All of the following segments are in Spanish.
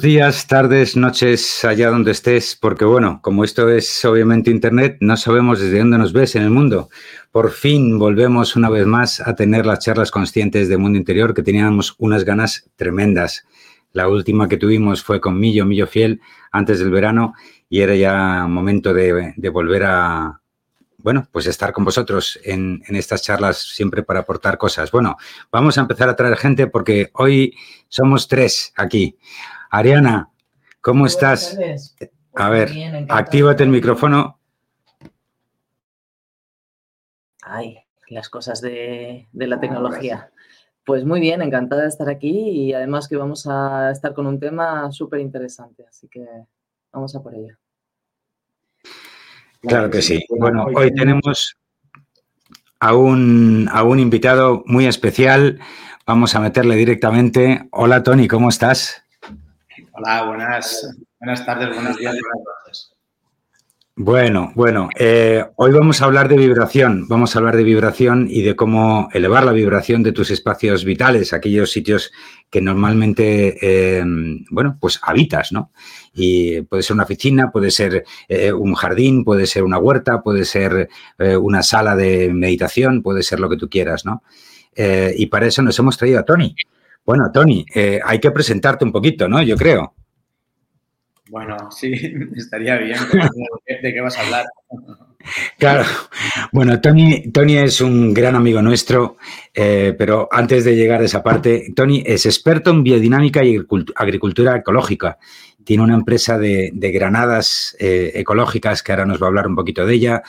días, tardes, noches, allá donde estés, porque bueno, como esto es obviamente Internet, no sabemos desde dónde nos ves en el mundo. Por fin volvemos una vez más a tener las charlas conscientes de Mundo Interior, que teníamos unas ganas tremendas. La última que tuvimos fue con Millo, Millo Fiel, antes del verano, y era ya momento de volver a, bueno, pues estar con vosotros en, estas charlas siempre para aportar cosas. Bueno, vamos a empezar a traer gente porque hoy somos tres aquí. Ariana, ¿cómo estás? A ver, actívate el micrófono. Ay, las cosas de, de la tecnología. Pues muy bien, encantada de estar aquí y además que vamos a estar con un tema súper interesante, así que vamos a por ello. Claro que sí. Bueno, hoy tenemos a un, a un invitado muy especial. Vamos a meterle directamente. Hola Tony, ¿cómo estás? Hola, buenas, buenas tardes, buenos días, buenas noches. Bueno, bueno, eh, hoy vamos a hablar de vibración, vamos a hablar de vibración y de cómo elevar la vibración de tus espacios vitales, aquellos sitios que normalmente, eh, bueno, pues habitas, ¿no? Y puede ser una oficina, puede ser eh, un jardín, puede ser una huerta, puede ser una sala de meditación, puede ser lo que tú quieras, ¿no? y para eso nos hemos traído a Tony. Bueno, Tony, hay que presentarte un poquito, ¿no? Yo creo. Bueno, sí, estaría bien. ¿De qué vas a hablar? Claro. Bueno, Tony, Tony es un gran amigo nuestro, eh, pero antes de llegar a esa parte, Tony es experto en biodinámica y agricultura ecológica. Tiene una empresa de, granadas eh, ecológicas que ahora nos va a hablar un poquito de ella.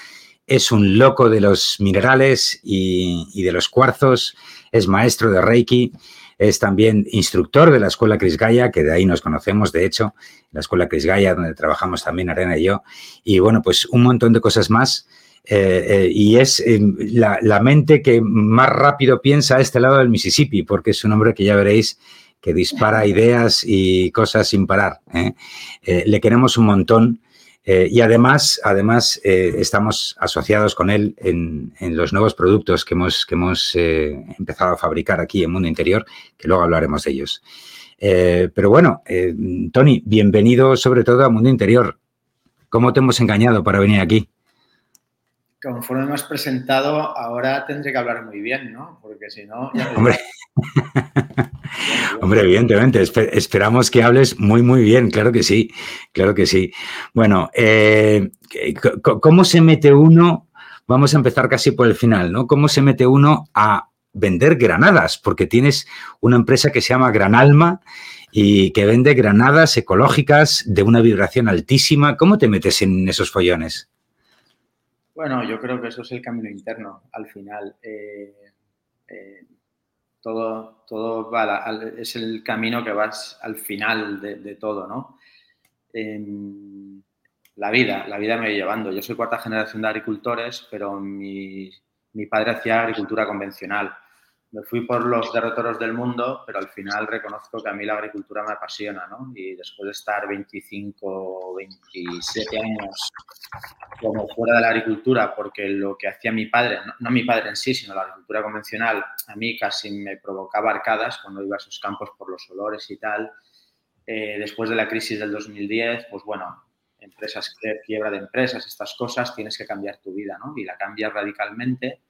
Es un loco de los minerales y de los cuarzos. Es maestro de Reiki es también instructor de la Escuela Cris Gaia, que de ahí nos conocemos, de hecho, la Escuela Cris Gaia, donde trabajamos también Arena y yo. Y bueno, pues un montón de cosas más. Eh, eh, y es em, la, mente que más rápido piensa a este lado del Mississippi, porque es un hombre que ya veréis que dispara ideas y cosas sin parar. ¿eh? le queremos un montón eh, y además, además eh, estamos asociados con él en, los nuevos productos que hemos, que hemos eh, empezado a fabricar aquí en Mundo Interior, que luego hablaremos de ellos. pero bueno, Tony, bienvenido sobre todo a Mundo Interior. ¿Cómo te hemos engañado para venir aquí? Conforme me has presentado, ahora tendré que hablar muy bien, ¿no? Porque si no... Hombre. Hombre, evidentemente, esperamos que hables muy, muy bien, claro que sí, claro que sí. Bueno, eh, ¿cómo se mete uno? Vamos a empezar casi por el final, ¿no? ¿Cómo se mete uno a vender granadas? Porque tienes una empresa que se llama Granalma y que vende granadas ecológicas de una vibración altísima. ¿Cómo te metes en esos follones? Bueno, yo creo que eso es el camino interno al final. Eh, eh, todo, todo es el camino que vas al final de, todo, ¿no? Em, la vida, la vida me va llevando. Yo soy cuarta generación de agricultores, pero mi, mi padre hacía agricultura convencional me fui por los derroteros del mundo, pero al final reconozco que a mí la agricultura me apasiona, ¿no? Y después de estar 25, 27 años como fuera de la agricultura, porque lo que hacía mi padre, no, mi padre en sí, sino la agricultura convencional, a mí casi me provocaba arcadas cuando iba a esos campos por los olores y tal. Eh, después de la crisis del 2010, pues bueno, empresas, quiebra de empresas, estas cosas, tienes que cambiar tu vida, ¿no? Y la cambias radicalmente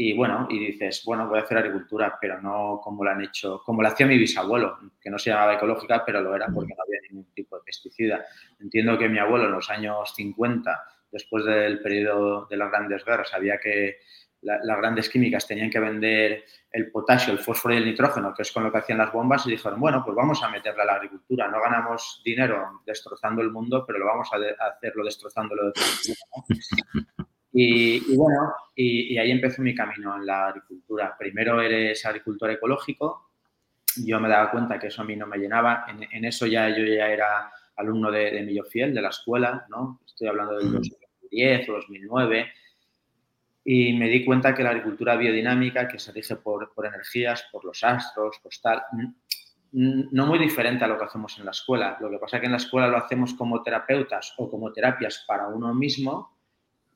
y bueno, y dices, bueno, voy a hacer agricultura, pero no como la han hecho, como la hacía mi bisabuelo, que no se llamaba ecológica, pero lo era porque no había ningún tipo de pesticida. Entiendo que mi abuelo en los años 50, después del periodo de las grandes guerras, había que las grandes químicas tenían que vender el potasio, el fósforo y el nitrógeno, que es con lo que hacían las bombas, y dijeron, bueno, pues vamos a meterle a la agricultura. No ganamos dinero destrozando el mundo, pero lo vamos a, hacerlo destrozándolo de y, y, bueno, y, ahí empezó mi camino en la agricultura. Primero eres agricultor ecológico. Yo me daba cuenta que eso a mí no me llenaba. En, eso ya yo ya era alumno de, de Millo Fiel, de la escuela, ¿no? Estoy hablando del 2010 o 2009 y me di cuenta que la agricultura biodinámica, que se rige por, por energías, por los astros, pues tal, no muy diferente a lo que hacemos en la escuela. Lo que pasa es que en la escuela lo hacemos como terapeutas o como terapias para uno mismo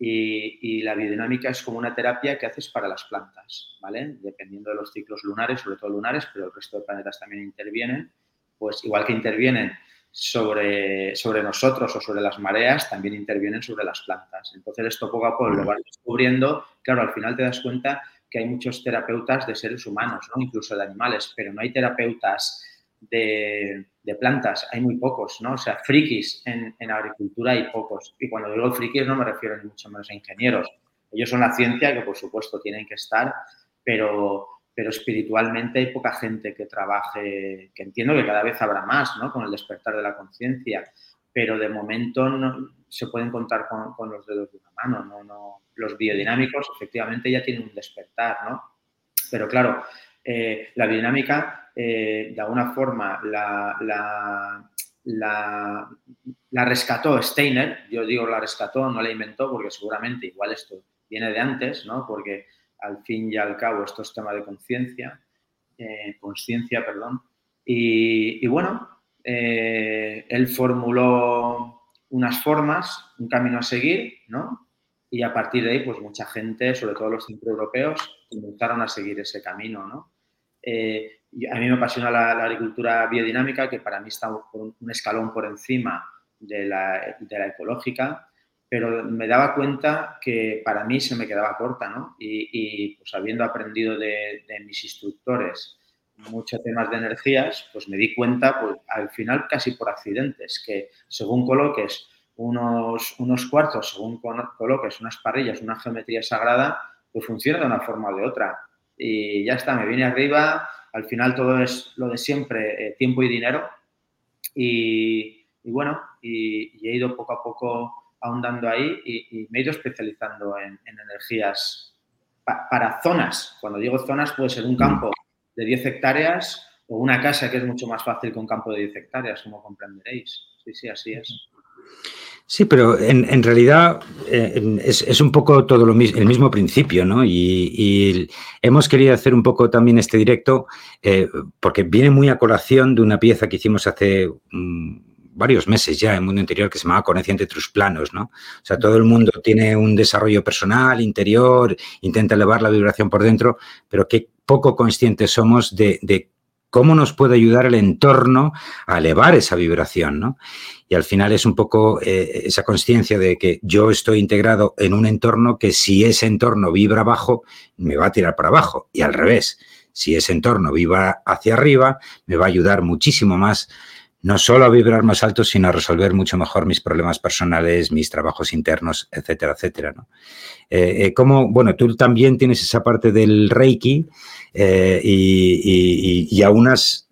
y, y, la biodinámica es como una terapia que haces para las plantas, ¿vale? Dependiendo de los ciclos lunares, sobre todo lunares, pero el resto de planetas también intervienen, pues igual que intervienen sobre, sobre nosotros o sobre las mareas también intervienen sobre las plantas. Entonces esto poco a poco lo vas descubriendo. Claro, al final te das cuenta que hay muchos terapeutas de seres humanos, ¿no? incluso de animales, pero no hay terapeutas de, de plantas, hay muy pocos, ¿no? O sea, frikis en, en, agricultura hay pocos. Y cuando digo frikis no me refiero ni mucho menos a ingenieros. Ellos son la ciencia que por supuesto tienen que estar, pero pero espiritualmente hay poca gente que trabaje, que entiendo que cada vez habrá más, ¿no? Con el despertar de la conciencia, pero de momento no, se pueden contar con, los dedos de una mano, ¿no? no los biodinámicos efectivamente ya tienen un despertar, ¿no? Pero claro, eh, la biodinámica, eh, de alguna forma, la, la, la, rescató Steiner, yo digo la rescató, no la inventó, porque seguramente igual esto viene de antes, ¿no? Porque al fin y al cabo esto es tema de conciencia, eh, conciencia, perdón. Y, bueno, eh, él formuló unas formas, un camino a seguir, ¿no? Y a partir de ahí, pues mucha gente, sobre todo los centroeuropeos, comenzaron a seguir ese camino, ¿no? Eh, a mí me apasiona la, agricultura biodinámica, que para mí está un, escalón por encima de la, de ecológica, pero me daba cuenta que para mí se me quedaba corta, ¿no? Y, pues habiendo aprendido de, mis instructores muchos temas de energías, pues me di cuenta, pues al final casi por accidentes, que según coloques unos, unos cuartos, según coloques unas parrillas, una geometría sagrada, pues funciona de una forma o de otra. Y ya está, me vine arriba, al final todo es lo de siempre, eh, tiempo y dinero. Y, bueno, y he ido poco a poco ahondando ahí y, me he ido especializando en, energías para zonas. Cuando digo zonas, puede ser un campo de 10 hectáreas o una casa que es mucho más fácil que un campo de 10 hectáreas, como comprenderéis. Sí, sí, así es. Sí, pero en, realidad eh, es, un poco todo lo mismo, el mismo principio, ¿no? Y, hemos querido hacer un poco también este directo eh, porque viene muy a colación de una pieza que hicimos hace varios meses ya en Mundo Interior que se llama Conexión entre tus planos, ¿no? O sea, todo el mundo tiene un desarrollo personal, interior, intenta elevar la vibración por dentro, pero qué poco conscientes somos de, cómo nos puede ayudar el entorno a elevar esa vibración, ¿no? Y al final es un poco eh, esa conciencia de que yo estoy integrado en un entorno que si ese entorno vibra abajo, me va a tirar para abajo. Y al revés, si ese entorno vibra hacia arriba, me va a ayudar muchísimo más no solo a vibrar más alto, sino a resolver mucho mejor mis problemas personales, mis trabajos internos, etcétera, etcétera. ¿no? Eh, eh, como, bueno, tú también tienes esa parte del Reiki eh, y, y, aunas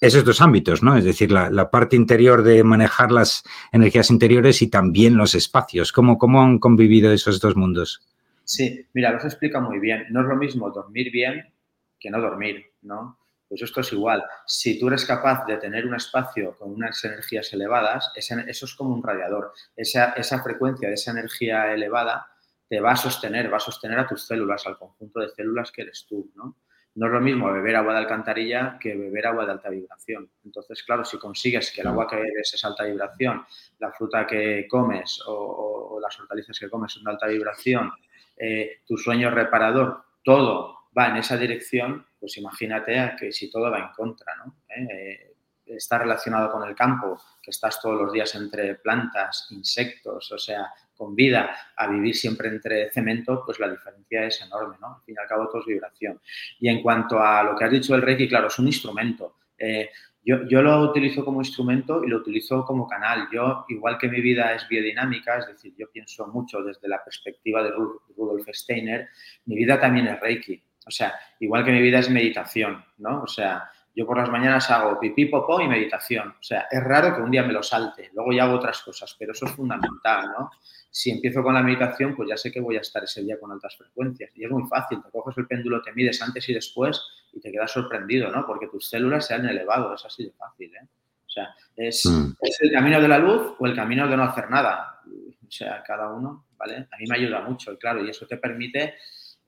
esos dos ámbitos, ¿no? Es decir, la, parte interior de manejar las energías interiores y también los espacios. ¿Cómo, ¿Cómo han convivido esos dos mundos? Sí, mira, los explica muy bien. No es lo mismo dormir bien que no dormir, ¿no? Pues esto es igual. Si tú eres capaz de tener un espacio con unas energías elevadas, eso es como un radiador. Esa, esa frecuencia de esa energía elevada te va a sostener, va a sostener a tus células, al conjunto de células que eres tú, ¿no? No es lo mismo beber agua de alcantarilla que beber agua de alta vibración. Entonces, claro, si consigues que el agua que bebes es alta vibración, la fruta que comes o, las hortalizas que comes son de alta vibración, eh, tu sueño reparador, todo va en esa dirección, pues imagínate que si todo va en contra, ¿no? ¿Eh? está relacionado con el campo, que estás todos los días entre plantas, insectos, o sea, con vida, a vivir siempre entre cemento, pues la diferencia es enorme, ¿no? Al fin y al cabo todo es vibración. Y en cuanto a lo que has dicho del Reiki, claro, es un instrumento. Eh, Yo, yo lo utilizo como instrumento y lo utilizo como canal. Yo, igual que mi vida es biodinámica, es decir, yo pienso mucho desde la perspectiva de Rudolf Steiner, mi vida también es Reiki. O sea, igual que mi vida es meditación, ¿no? O sea, yo por las mañanas hago pipí, popó y meditación. O sea, es raro que un día me lo salte, luego ya hago otras cosas, pero eso es fundamental, ¿no? Si empiezo con la meditación, pues ya sé que voy a estar ese día con altas frecuencias. Y es muy fácil, te coges el péndulo, te mides antes y después y te quedas sorprendido, ¿no? Porque tus células se han elevado, es así de fácil, ¿eh? O sea, es, mm. es el camino de la luz o el camino de no hacer nada. O sea, cada uno, ¿vale? A mí me ayuda mucho, y claro, y eso te permite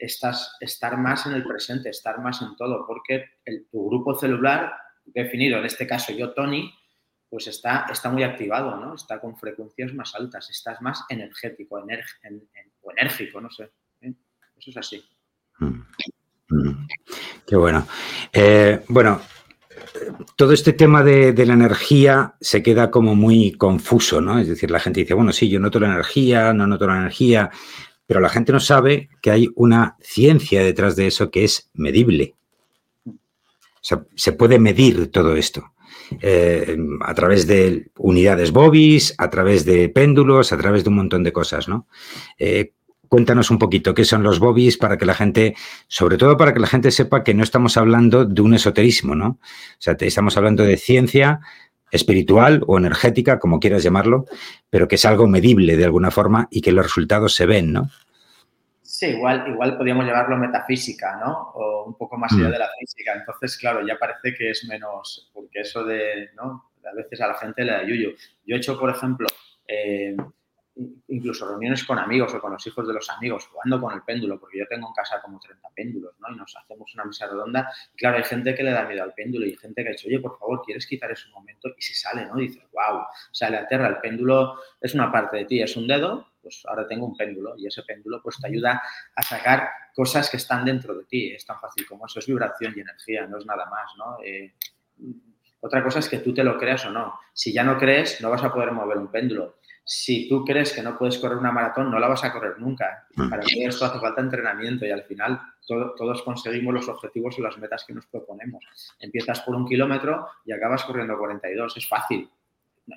estás, estar más en el presente, estar más en todo, porque el, tu grupo celular definido, en este caso yo, Tony, pues está, está muy activado, ¿no? Está con frecuencias más altas, estás más energético, o enérgico, no sé. ¿eh? Eso es así. Mm. Mm. Qué bueno. Eh, bueno, todo este tema de, de, la energía se queda como muy confuso, ¿no? Es decir, la gente dice, bueno, sí, yo noto la energía, no noto la energía, pero la gente no sabe que hay una ciencia detrás de eso que es medible. O sea, se puede medir todo esto eh, a través de unidades bobis, a través de péndulos, a través de un montón de cosas, ¿no? Eh, cuéntanos un poquito qué son los bobis para que la gente, sobre todo para que la gente sepa que no estamos hablando de un esoterismo, ¿no? O sea, estamos hablando de ciencia espiritual o energética, como quieras llamarlo, pero que es algo medible de alguna forma y que los resultados se ven, ¿no? Sí, igual, igual podríamos llamarlo metafísica, ¿no? O un poco más allá mm. de la física. Entonces, claro, ya parece que es menos, porque eso de, ¿no? A veces a la gente le da yuyo. Yo he hecho, por ejemplo, eh, incluso reuniones con amigos o con los hijos de los amigos, jugando con el péndulo, porque yo tengo en casa como 30 péndulos, ¿no? Y nos hacemos una mesa redonda. Y claro, hay gente que le da miedo al péndulo y hay gente que ha dicho, oye, por favor, ¿quieres quitar ese momento? Y se sale, ¿no? Y dices, wow, o sea, le aterra, el péndulo es una parte de ti, es un dedo, pues ahora tengo un péndulo y ese péndulo pues te ayuda a sacar cosas que están dentro de ti. Es tan fácil como eso, es vibración y energía, no es nada más, ¿no? Eh, otra cosa es que tú te lo creas o no. Si ya no crees, no vas a poder mover un péndulo si tú crees que no puedes correr una maratón, no la vas a correr nunca. Mm. Para todo esto hace falta entrenamiento y al final todos conseguimos los objetivos o las metas que nos proponemos. Empiezas por un kilómetro y acabas corriendo 42, es fácil.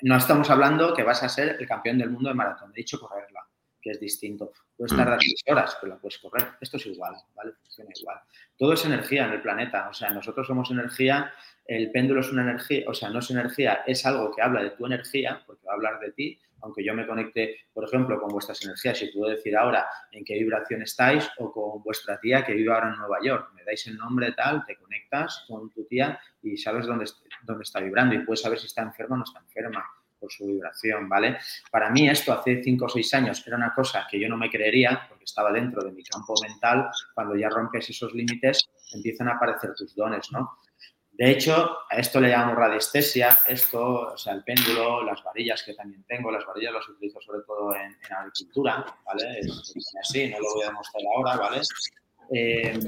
No estamos hablando que vas a ser el campeón del mundo de maratón, he dicho correrla, que es distinto. Puedes mm. tardar 10 horas, pero la puedes correr. Esto es igual, ¿vale? Funciona igual. Todo es energía en el planeta, o sea, nosotros somos energía, el péndulo es una energía, o sea, no es energía, es algo que habla de tu energía, porque va a hablar de ti, aunque yo me conecte, por ejemplo, con vuestras energías y puedo decir ahora en qué vibración estáis o con vuestra tía que vive ahora en Nueva York, me dais el nombre tal, te conectas con tu tía y sabes dónde, dónde está vibrando y puedes saber si está enferma o no está enferma por su vibración, ¿vale? Para mí esto hace cinco o seis años era una cosa que yo no me creería porque estaba dentro de mi campo mental, cuando ya rompes esos límites empiezan a aparecer tus dones, ¿no? De hecho, a esto le llamamos radiestesia, esto, o sea, el péndulo, las varillas que también tengo, las varillas las utilizo sobre todo en, agricultura, ¿vale? Así, no lo voy a demostrar ahora, ¿vale? Eh,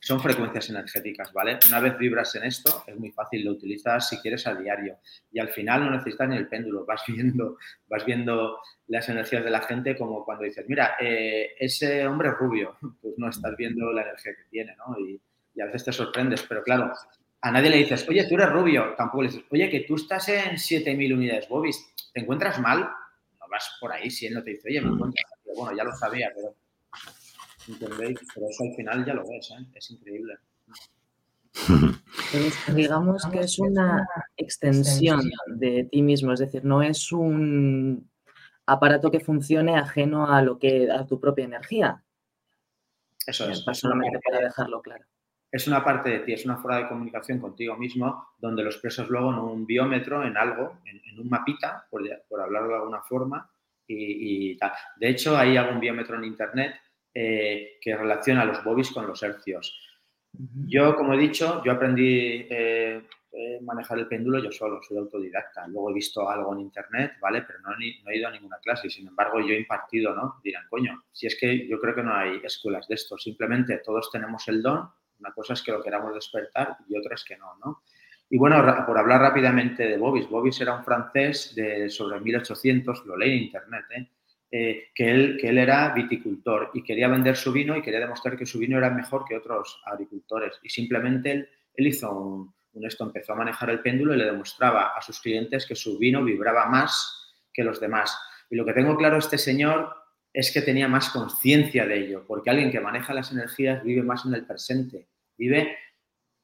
son frecuencias energéticas, ¿vale? Una vez vibras en esto, es muy fácil, lo utilizas si quieres a diario. Y al final no necesitas ni el péndulo, vas viendo, vas viendo las energías de la gente como cuando dices, mira, eh, ese hombre rubio, pues no estás viendo la energía que tiene, ¿no? Y, y a veces te sorprendes, pero claro, a nadie le dices, oye, tú eres rubio, tampoco le dices, oye, que tú estás en 7.000 unidades bobis, ¿te encuentras mal? No vas por ahí si él no te dice, oye, me encuentro pero bueno, ya lo sabía, pero ¿entendéis? Pero eso al final ya lo ves, ¿eh? es increíble. Digamos que es una extensión de ti mismo, es decir, no es un aparato que funcione ajeno a lo que a tu propia energía. Eso es. Solamente para dejarlo claro es una parte de ti, es una forma de comunicación contigo mismo, donde lo expresas luego en un biómetro, en algo, en, un mapita, por, hablarlo de alguna forma, y, tal. De hecho, hay algún biómetro en Internet eh, que relaciona los bobis con los hercios. Yo, como he dicho, yo aprendí eh, eh, manejar el péndulo yo solo, soy autodidacta. Luego he visto algo en Internet, ¿vale? Pero no, no, he ido a ninguna clase y, sin embargo, yo he impartido, ¿no? Dirán, coño, si es que yo creo que no hay escuelas de esto, simplemente todos tenemos el don una cosa es que lo queramos despertar y otra es que no, ¿no? Y bueno, por hablar rápidamente de Bobis, Bobis era un francés de sobre 1800, lo leí en internet, ¿eh? Eh, que, él, que él era viticultor y quería vender su vino y quería demostrar que su vino era mejor que otros agricultores. Y simplemente él, hizo un, un esto empezó a manejar el péndulo y le demostraba a sus clientes que su vino vibraba más que los demás. Y lo que tengo claro este señor es que tenía más conciencia de ello, porque alguien que maneja las energías vive más en el presente, vive,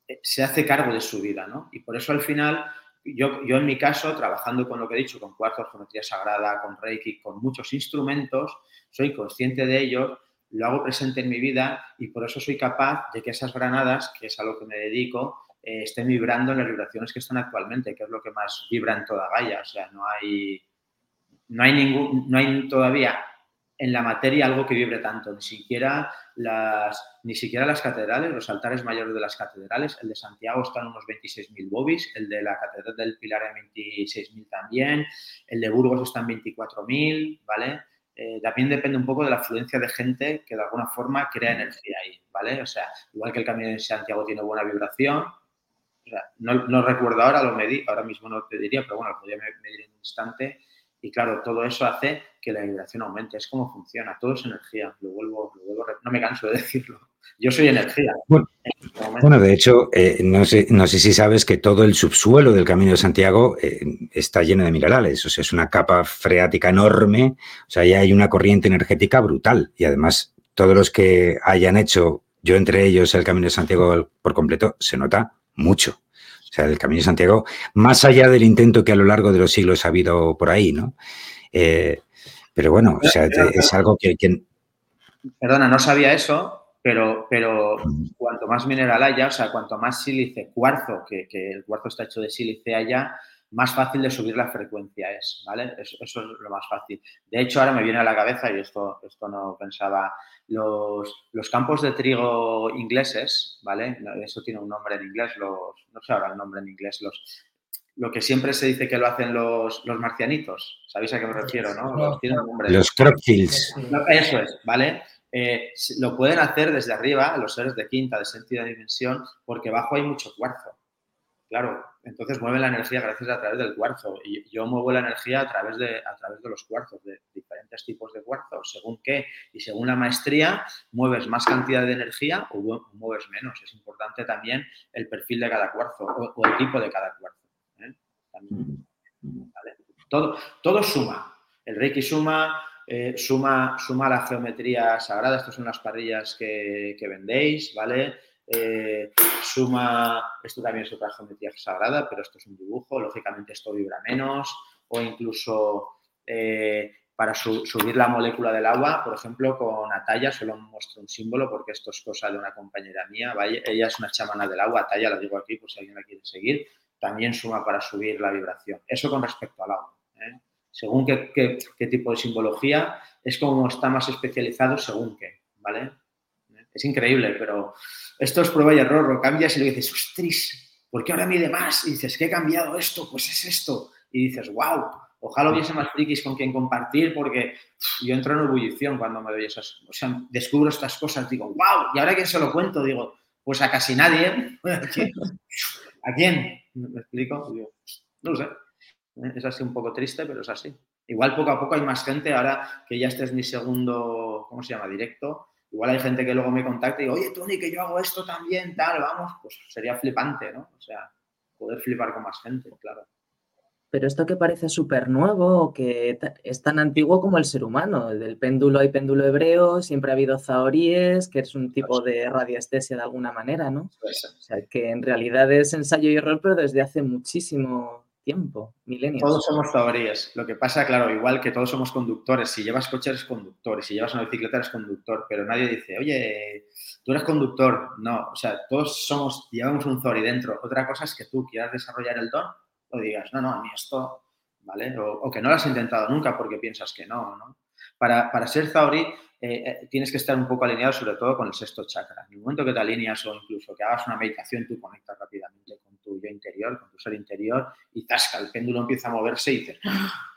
eh, se hace cargo de su vida, ¿no? Y por eso al final, yo, yo en mi caso, trabajando con lo que he dicho, con cuartos, geometría sagrada, con Reiki, con muchos instrumentos, soy consciente de ellos, lo hago presente en mi vida y por eso soy capaz de que esas granadas, que es a lo que me dedico, eh, estén vibrando en las vibraciones que están actualmente, que es lo que más vibra en toda Gaia. O sea, no hay, no hay, ningún, no hay todavía en la materia algo que vibre tanto, ni siquiera las, ni siquiera las catedrales, los altares mayores de las catedrales, el de Santiago está en unos 26.000 bobis, el de la Catedral del Pilar en 26.000 también, el de Burgos está en 24.000, ¿vale? Eh, también depende un poco de la afluencia de gente que de alguna forma crea energía ahí, ¿vale? O sea, igual que el Camino de Santiago tiene buena vibración, no, no, recuerdo ahora, lo medí, ahora mismo no te diría, pero bueno, lo podría medir en un instante, y claro, todo eso hace que la vibración aumente. Es como funciona. Todo es energía. Lo vuelvo, lo vuelvo no me canso de decirlo. Yo soy energía. Bueno, de hecho, eh, no, sé, no sé si sabes que todo el subsuelo del Camino de Santiago eh, está lleno de minerales. O sea, es una capa freática enorme. O sea, ya hay una corriente energética brutal. Y además, todos los que hayan hecho, yo entre ellos, el Camino de Santiago por completo, se nota mucho. O sea, el Camino de Santiago, más allá del intento que a lo largo de los siglos ha habido por ahí, ¿no? Eh, pero bueno, o sea, es algo que, Perdona, no sabía eso, pero, pero cuanto más mineral haya, o sea, cuanto más sílice, cuarzo, que, que el cuarzo está hecho de sílice haya, más fácil de subir la frecuencia es, ¿vale? Eso, es lo más fácil. De hecho, ahora me viene a la cabeza, y esto, esto no pensaba, los, los campos de trigo ingleses, ¿vale? Eso tiene un nombre en inglés, los, no sé ahora el nombre en inglés, los, lo que siempre se dice que lo hacen los, los marcianitos, ¿sabéis a qué me refiero, no? Los, los cropfields. Eso es, ¿vale? Eh, lo pueden hacer desde arriba, los seres de quinta, de séptima dimensión, porque abajo hay mucho cuarzo. Claro, entonces mueven la energía gracias a través del cuarzo. Y yo muevo la energía a través de, a través de los cuarzos, de diferentes tipos de cuarzos, según qué y según la maestría, mueves más cantidad de energía o mueves menos. Es importante también el perfil de cada cuarzo o, el tipo de cada cuarzo. ¿eh? todo, todo suma. El Reiki suma, eh, suma, suma la geometría sagrada. Estas son las parrillas que, que vendéis, ¿vale? Eh, suma, esto también es otra geometría sagrada, pero esto es un dibujo, lógicamente esto vibra menos, o incluso eh, para subir la molécula del agua, por ejemplo, con Ataya solo muestro un símbolo porque esto es cosa de una compañera mía, ella es una chamana del agua, Ataya la digo aquí por si alguien la quiere seguir, también suma para subir la vibración. Eso con respecto al agua. ¿eh? Según qué, qué tipo de simbología, es como está más especializado según qué, ¿vale? Es increíble, pero esto es prueba y error, lo cambias y le dices, ostras, ¿por qué ahora mide más? Y dices, ¿qué he cambiado esto? Pues es esto. Y dices, wow, ojalá hubiese más frikis con quien compartir porque yo entro en ebullición cuando me doy esas, o sea, descubro estas cosas, digo, wow, y ahora quién se lo cuento, digo, pues a casi nadie. ¿A quién? ¿Me explico? no lo sé. Es así un poco triste, pero es así. Igual poco a poco hay más gente, ahora que ya este es mi segundo, ¿cómo se llama? Directo, Igual hay gente que luego me contacta y, oye, Tony, que yo hago esto también, tal, vamos, pues sería flipante, ¿no? O sea, poder flipar con más gente, claro. Pero esto que parece súper nuevo, que es tan antiguo como el ser humano. Del péndulo hay péndulo hebreo, siempre ha habido zahoríes, que es un tipo de radiestesia de alguna manera, ¿no? O sea, que en realidad es ensayo y error, pero desde hace muchísimo tiempo, milenios. Todos somos zahoríes. Lo que pasa, claro, igual que todos somos conductores. Si llevas coche eres conductor si llevas una bicicleta eres conductor, pero nadie dice, oye, tú eres conductor. No, o sea, todos somos, llevamos un zori dentro. Otra cosa es que tú quieras desarrollar el don o digas, no, no, a mí esto, ¿vale? O, que no lo has intentado nunca porque piensas que no, ¿no? Para, para ser zaori eh, eh, tienes que estar un poco alineado sobre todo con el sexto chakra. En el momento que te alineas o incluso que hagas una meditación, tú conectas rápidamente con tu yo interior, con tu ser interior y tasca, el péndulo empieza a moverse y dices,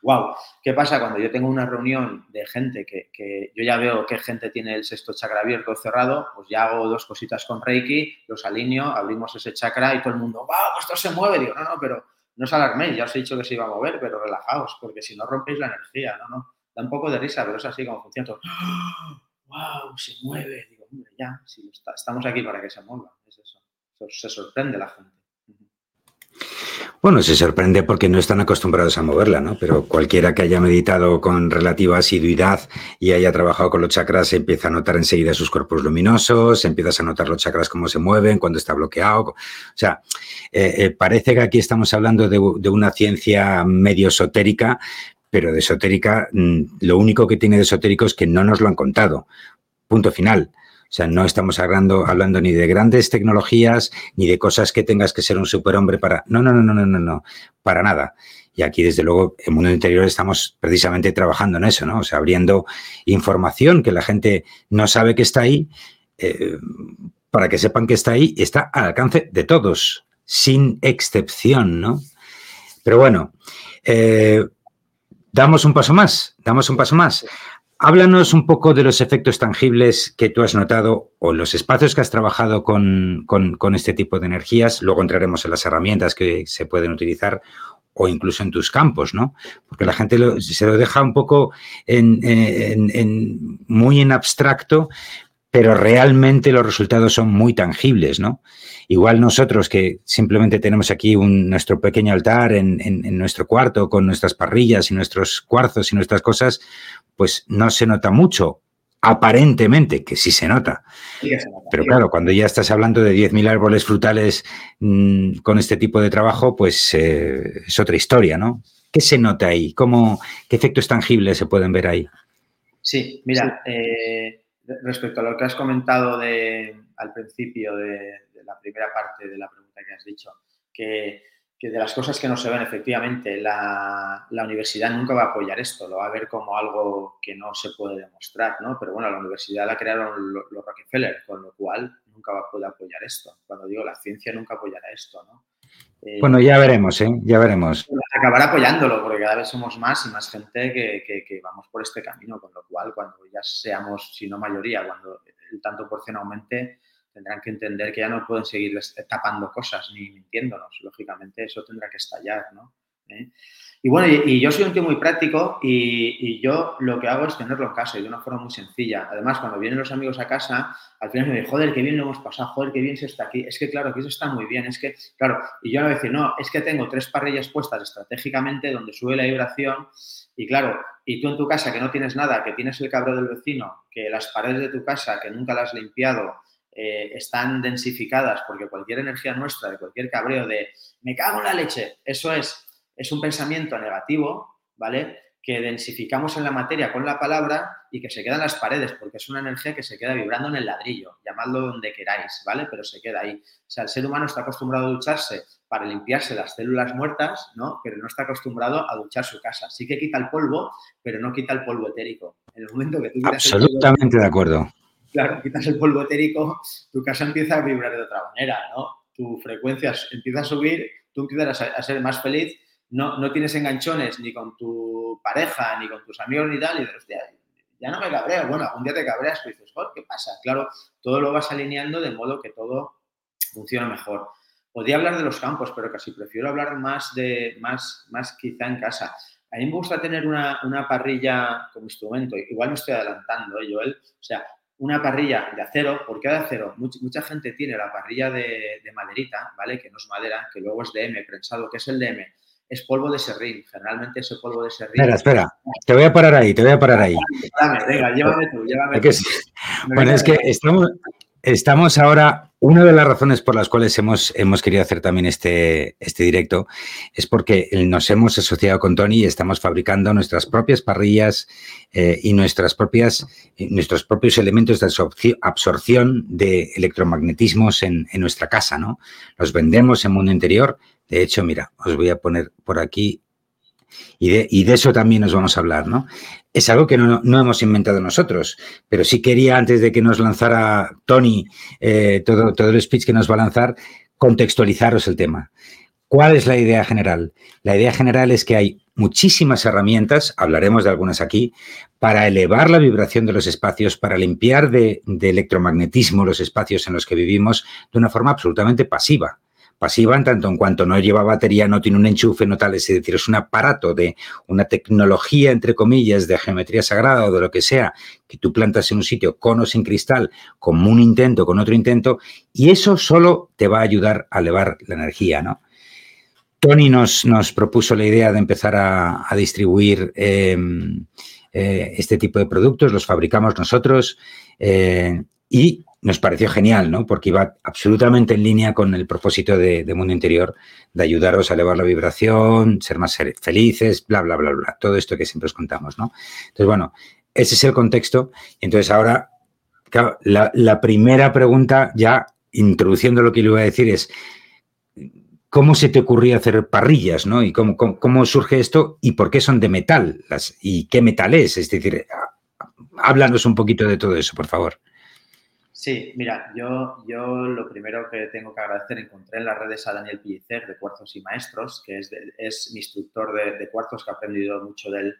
wow, ¿qué pasa cuando yo tengo una reunión de gente que, que yo ya veo qué gente tiene el sexto chakra abierto o cerrado? Pues ya hago dos cositas con Reiki, los alineo, abrimos ese chakra y todo el mundo, wow, esto se mueve. Digo, no, no, pero no os alarméis, ya os he dicho que se iba a mover, pero relajaos, porque si no rompéis la energía, no, no da un poco de risa, pero es así como funciona todo. ¡Wow! Se mueve. Digo, hombre, ya, estamos aquí para que se mueva. Es eso. Se sorprende la gente. Bueno, se sorprende porque no están acostumbrados a moverla, ¿no? Pero cualquiera que haya meditado con relativa asiduidad y haya trabajado con los chakras empieza a notar enseguida sus cuerpos luminosos, empiezas a notar los chakras cómo se mueven, cuando está bloqueado. O sea, eh, eh, parece que aquí estamos hablando de una ciencia medio esotérica, pero de esotérica, mm, lo único que tiene de esotérico es que no nos lo han contado. Punto final. O sea, no estamos hablando, ni de grandes tecnologías, ni de cosas que tengas que ser un superhombre para... No, no, no, no, no, no, no, para nada. Y aquí, desde luego, en Mundo Interior estamos precisamente trabajando en eso, ¿no? O sea, abriendo información que la gente no sabe que está ahí, eh, para que sepan que está ahí, está al alcance de todos, sin excepción, ¿no? Pero bueno, eh, damos un paso más, damos un paso más. Háblanos un poco de los efectos tangibles que tú has notado o los espacios que has trabajado con, este tipo de energías. Luego entraremos en las herramientas que se pueden utilizar o incluso en tus campos, ¿no? Porque la gente se lo deja un poco en, muy en abstracto, pero realmente los resultados son muy tangibles, ¿no? Igual nosotros que simplemente tenemos aquí nuestro pequeño altar en, nuestro cuarto con nuestras parrillas y nuestros cuarzos y nuestras cosas, pues no se nota mucho, aparentemente, que sí se nota. Pero claro, cuando ya estás hablando de 10.000 árboles frutales mm, con este tipo de trabajo, pues eh, es otra historia, ¿no? ¿Qué se nota ahí? ¿Cómo, ¿Qué efectos tangibles se pueden ver ahí? Sí, mira, eh, respecto a lo que has comentado de, al principio de, la primera parte de la pregunta que has dicho, que, de las cosas que no se ven, efectivamente, la, universidad nunca va a apoyar esto, lo va a ver como algo que no se puede demostrar, ¿no? Pero bueno, la universidad la crearon los, Rockefeller, con lo cual nunca va a poder apoyar esto. Cuando digo la ciencia nunca apoyará esto, ¿no? Eh, bueno, ya veremos, ¿eh? Ya veremos. Acabará apoyándolo, porque cada vez somos más y más gente que, que, vamos por este camino, con lo cual cuando ya seamos, si no mayoría, cuando el tanto por cien aumente, tendrán que entender que ya no pueden seguir tapando cosas ni mintiéndonos. Lógicamente eso tendrá que estallar, ¿no? ¿Eh? Y bueno, y, yo soy un tío muy práctico y, yo lo que hago es tenerlo en casa y de una forma muy sencilla. Además, cuando vienen los amigos a casa, al final me dicen, joder, qué bien lo hemos pasado, joder, qué bien se está aquí. Es que, claro, que eso está muy bien. Es que, claro, y yo no voy a decir, no, es que tengo tres parrillas puestas estratégicamente donde sube la vibración y, claro, y tú en tu casa que no tienes nada, que tienes el cabreo del vecino, que las paredes de tu casa, que nunca las has limpiado, eh, están densificadas porque cualquier energía nuestra, de cualquier cabreo de me cago en la leche, eso es, es un pensamiento negativo, ¿vale? Que densificamos en la materia con la palabra y que se queda en las paredes, porque es una energía que se queda vibrando en el ladrillo, llamadlo donde queráis, ¿vale? Pero se queda ahí. O sea, el ser humano está acostumbrado a ducharse para limpiarse las células muertas, ¿no? Pero no está acostumbrado a duchar su casa. Sí que quita el polvo, pero no quita el polvo etérico. En el momento que tú Absolutamente de acuerdo claro, quitas el polvo etérico, tu casa empieza a vibrar de otra manera, ¿no? Tu frecuencia empieza a subir, tú empiezas a, ser más feliz, no, no tienes enganchones ni con tu pareja, ni con tus amigos, ni tal, y ya no me cabreo. Bueno, algún día te cabreas y dices, ¿qué pasa? Claro, todo lo vas alineando de modo que todo funciona mejor. Podría hablar de los campos, pero casi prefiero hablar más de, más, más quizá en casa. A mí me gusta tener una, una parrilla como instrumento. Igual me estoy adelantando, ¿eh, Joel? O sea, una parrilla de acero. ¿Por qué de acero? Mucha, gente tiene la parrilla de, maderita, ¿vale? Que no es madera, que luego es DM, prensado. ¿Qué es el DM? Es polvo de serrín. Generalmente ese polvo de serrín. Espera, espera. Te voy a parar ahí, te voy a parar ahí. Dame, venga, llévame tú, llévame tú. Bueno, es que estamos, Estamos ahora, una de las razones por las cuales hemos, hemos querido hacer también este, este directo es porque nos hemos asociado con Tony y estamos fabricando nuestras propias parrillas eh, y nuestras propias, nuestros propios elementos de absorción de electromagnetismos en, en nuestra casa, ¿no? Los vendemos en Mundo Interior. De hecho, mira, os voy a poner por aquí y de, y de, eso también nos vamos a hablar, ¿no? Es algo que no, hemos inventado nosotros, pero sí quería, antes de que nos lanzara Tony eh, todo, todo el speech que nos va a lanzar, contextualizaros el tema. ¿Cuál es la idea general? La idea general es que hay muchísimas herramientas, hablaremos de algunas aquí, para elevar la vibración de los espacios, para limpiar de electromagnetismo los espacios en los que vivimos de una forma absolutamente pasiva pasiva tanto en cuanto no lleva batería, no tiene un enchufe, no tal, es decir, es un aparato de una tecnología, entre comillas, de geometría sagrada o de lo que sea, que tú plantas en un sitio con o sin cristal, con un intento, con otro intento, y eso solo te va a ayudar a elevar la energía, ¿no? Tony nos, nos, propuso la idea de empezar a, distribuir em, eh, este tipo de productos, los fabricamos nosotros eh, y nos pareció genial, ¿no? Porque iba absolutamente en línea con el propósito de, Mundo Interior de ayudaros a elevar la vibración, ser más felices, bla, bla, bla, bla. Todo esto que siempre os contamos, ¿no? Entonces, bueno, ese es el contexto. Entonces, ahora, la, primera pregunta, ya introduciendo lo que le iba a decir, es ¿cómo se te ocurría hacer parrillas, ¿no? Y cómo, cómo, surge esto y por qué son de metal las, y qué metal es. Es decir, háblanos un poquito de todo eso, por favor. Sí, mira, yo, yo lo primero que tengo que agradecer, encontré en las redes a Daniel Pillicer de Cuarzos y Maestros, que es, es mi instructor de, de, cuarzos, que ha aprendido mucho de él,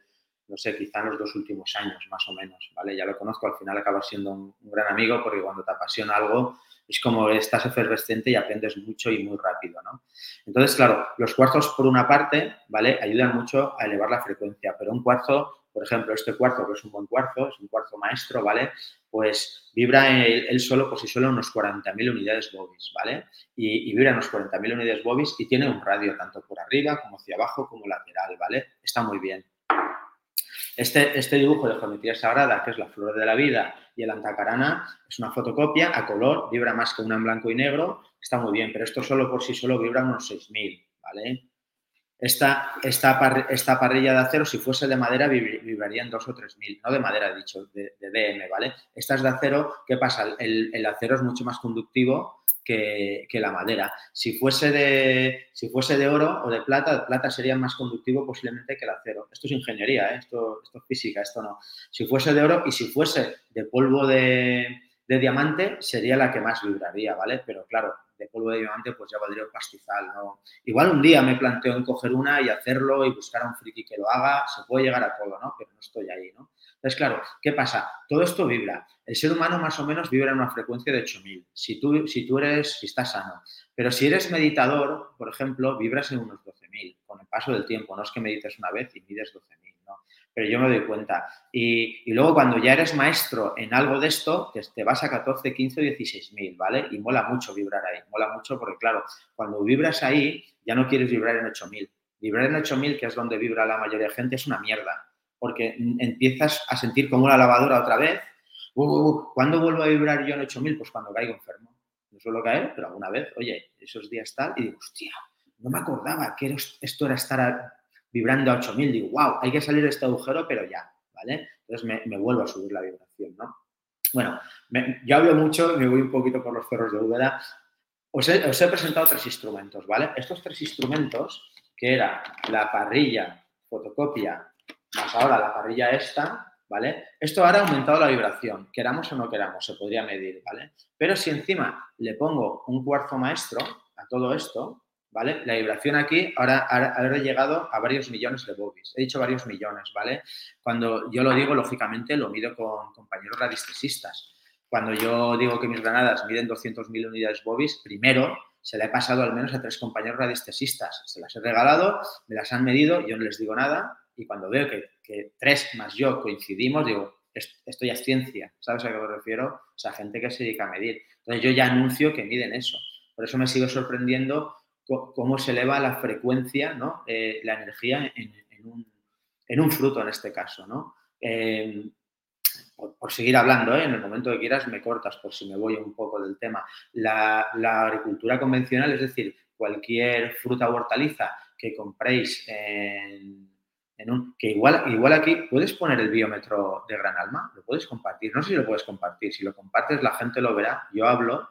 no sé, quizá en los dos últimos años, más o menos, ¿vale? Ya lo conozco, al final acaba siendo un, gran amigo porque cuando te apasiona algo es como estás efervescente y aprendes mucho y muy rápido, ¿no? Entonces, claro, los cuarzos, por una parte, ¿vale? Ayudan mucho a elevar la frecuencia, pero un cuarzo por ejemplo, este cuarzo, que es un buen cuarzo, es un cuarzo maestro, ¿vale? Pues vibra él, solo por sí solo unos 40.000 unidades bobis, ¿vale? Y, vibra unos 40.000 unidades bobis y tiene un radio tanto por arriba como hacia abajo como lateral, ¿vale? Está muy bien. Este, este dibujo de geometría sagrada, que es la flor de la vida y el antacarana, es una fotocopia a color, vibra más que una en blanco y negro, está muy bien, pero esto solo por sí solo vibra unos 6.000, ¿vale? Esta, esta, parrilla de acero, si fuese de madera, vibraría en 2 o 3 mil, no de madera, he dicho, de, DM, ¿vale? Esta es de acero, ¿qué pasa? El, acero es mucho más conductivo que, la madera. Si fuese, de, si fuese de oro o de plata, de plata sería más conductivo posiblemente que el acero. Esto es ingeniería, ¿eh? esto, esto es física, esto no. Si fuese de oro y si fuese de polvo de, de diamante, sería la que más vibraría, ¿vale? Pero claro, de polvo de diamante, pues ya valdría un pastizal, ¿no? Igual un día me planteo en coger una y hacerlo y buscar a un friki que lo haga, se puede llegar a todo, ¿no? Pero no estoy ahí, ¿no? Entonces, claro, ¿qué pasa? Todo esto vibra. El ser humano más o menos vibra en una frecuencia de 8000, si tú, si tú eres, si estás sano. Pero si eres meditador, por ejemplo, vibras en unos 12.000 con el paso del tiempo. No es que medites una vez y mides 12.000 pero yo me doy cuenta. Y, luego cuando ya eres maestro en algo de esto, te, vas a 14, 15 o 16 mil, ¿vale? Y mola mucho vibrar ahí, mola mucho porque, claro, cuando vibras ahí, ya no quieres vibrar en 8 mil. Vibrar en 8 mil, que es donde vibra la mayoría de gente, es una mierda, porque empiezas a sentir como una lavadora otra vez. Uh, uh, uh, ¿Cuándo vuelvo a vibrar yo en 8 mil? Pues cuando caigo enfermo. No suelo caer, pero alguna vez, oye, esos días tal, y digo, hostia, no me acordaba que esto era estar vibrando a 8000, digo, wow, hay que salir de este agujero, pero ya, ¿vale? Entonces me, vuelvo a subir la vibración, ¿no? Bueno, yo hablo mucho, me voy un poquito por los cerros de Úbeda. Os he, os he presentado tres instrumentos, ¿vale? Estos tres instrumentos, que era la parrilla, fotocopia, más ahora la parrilla esta, ¿vale? Esto ahora ha aumentado la vibración, queramos o no queramos, se podría medir, ¿vale? Pero si encima le pongo un cuarzo maestro a todo esto, ¿vale? La vibración aquí ahora ha llegado a varios millones de bobis. He dicho varios millones, ¿vale? Cuando yo lo digo, lógicamente, lo mido con compañeros radiestesistas. Cuando yo digo que mis granadas miden 200.000 unidades bobis, primero se la he pasado al menos a tres compañeros radiestesistas. Se las he regalado, me las han medido, yo no les digo nada y cuando veo que, que tres más yo coincidimos, digo, esto ya es ciencia, ¿sabes a qué me refiero? O sea, gente que se dedica a medir. Entonces yo ya anuncio que miden eso. Por eso me sigo sorprendiendo cómo se eleva la frecuencia, ¿no? Eh, la energía en, un, fruto en este caso. ¿no? Em, por, seguir hablando, ¿eh? en el momento que quieras me cortas por si me voy un poco del tema. La, agricultura convencional, es decir, cualquier fruta o hortaliza que compréis en, un... que igual, igual aquí puedes poner el biómetro de Gran Alma, lo puedes compartir. No sé si lo puedes compartir, si lo compartes la gente lo verá, yo hablo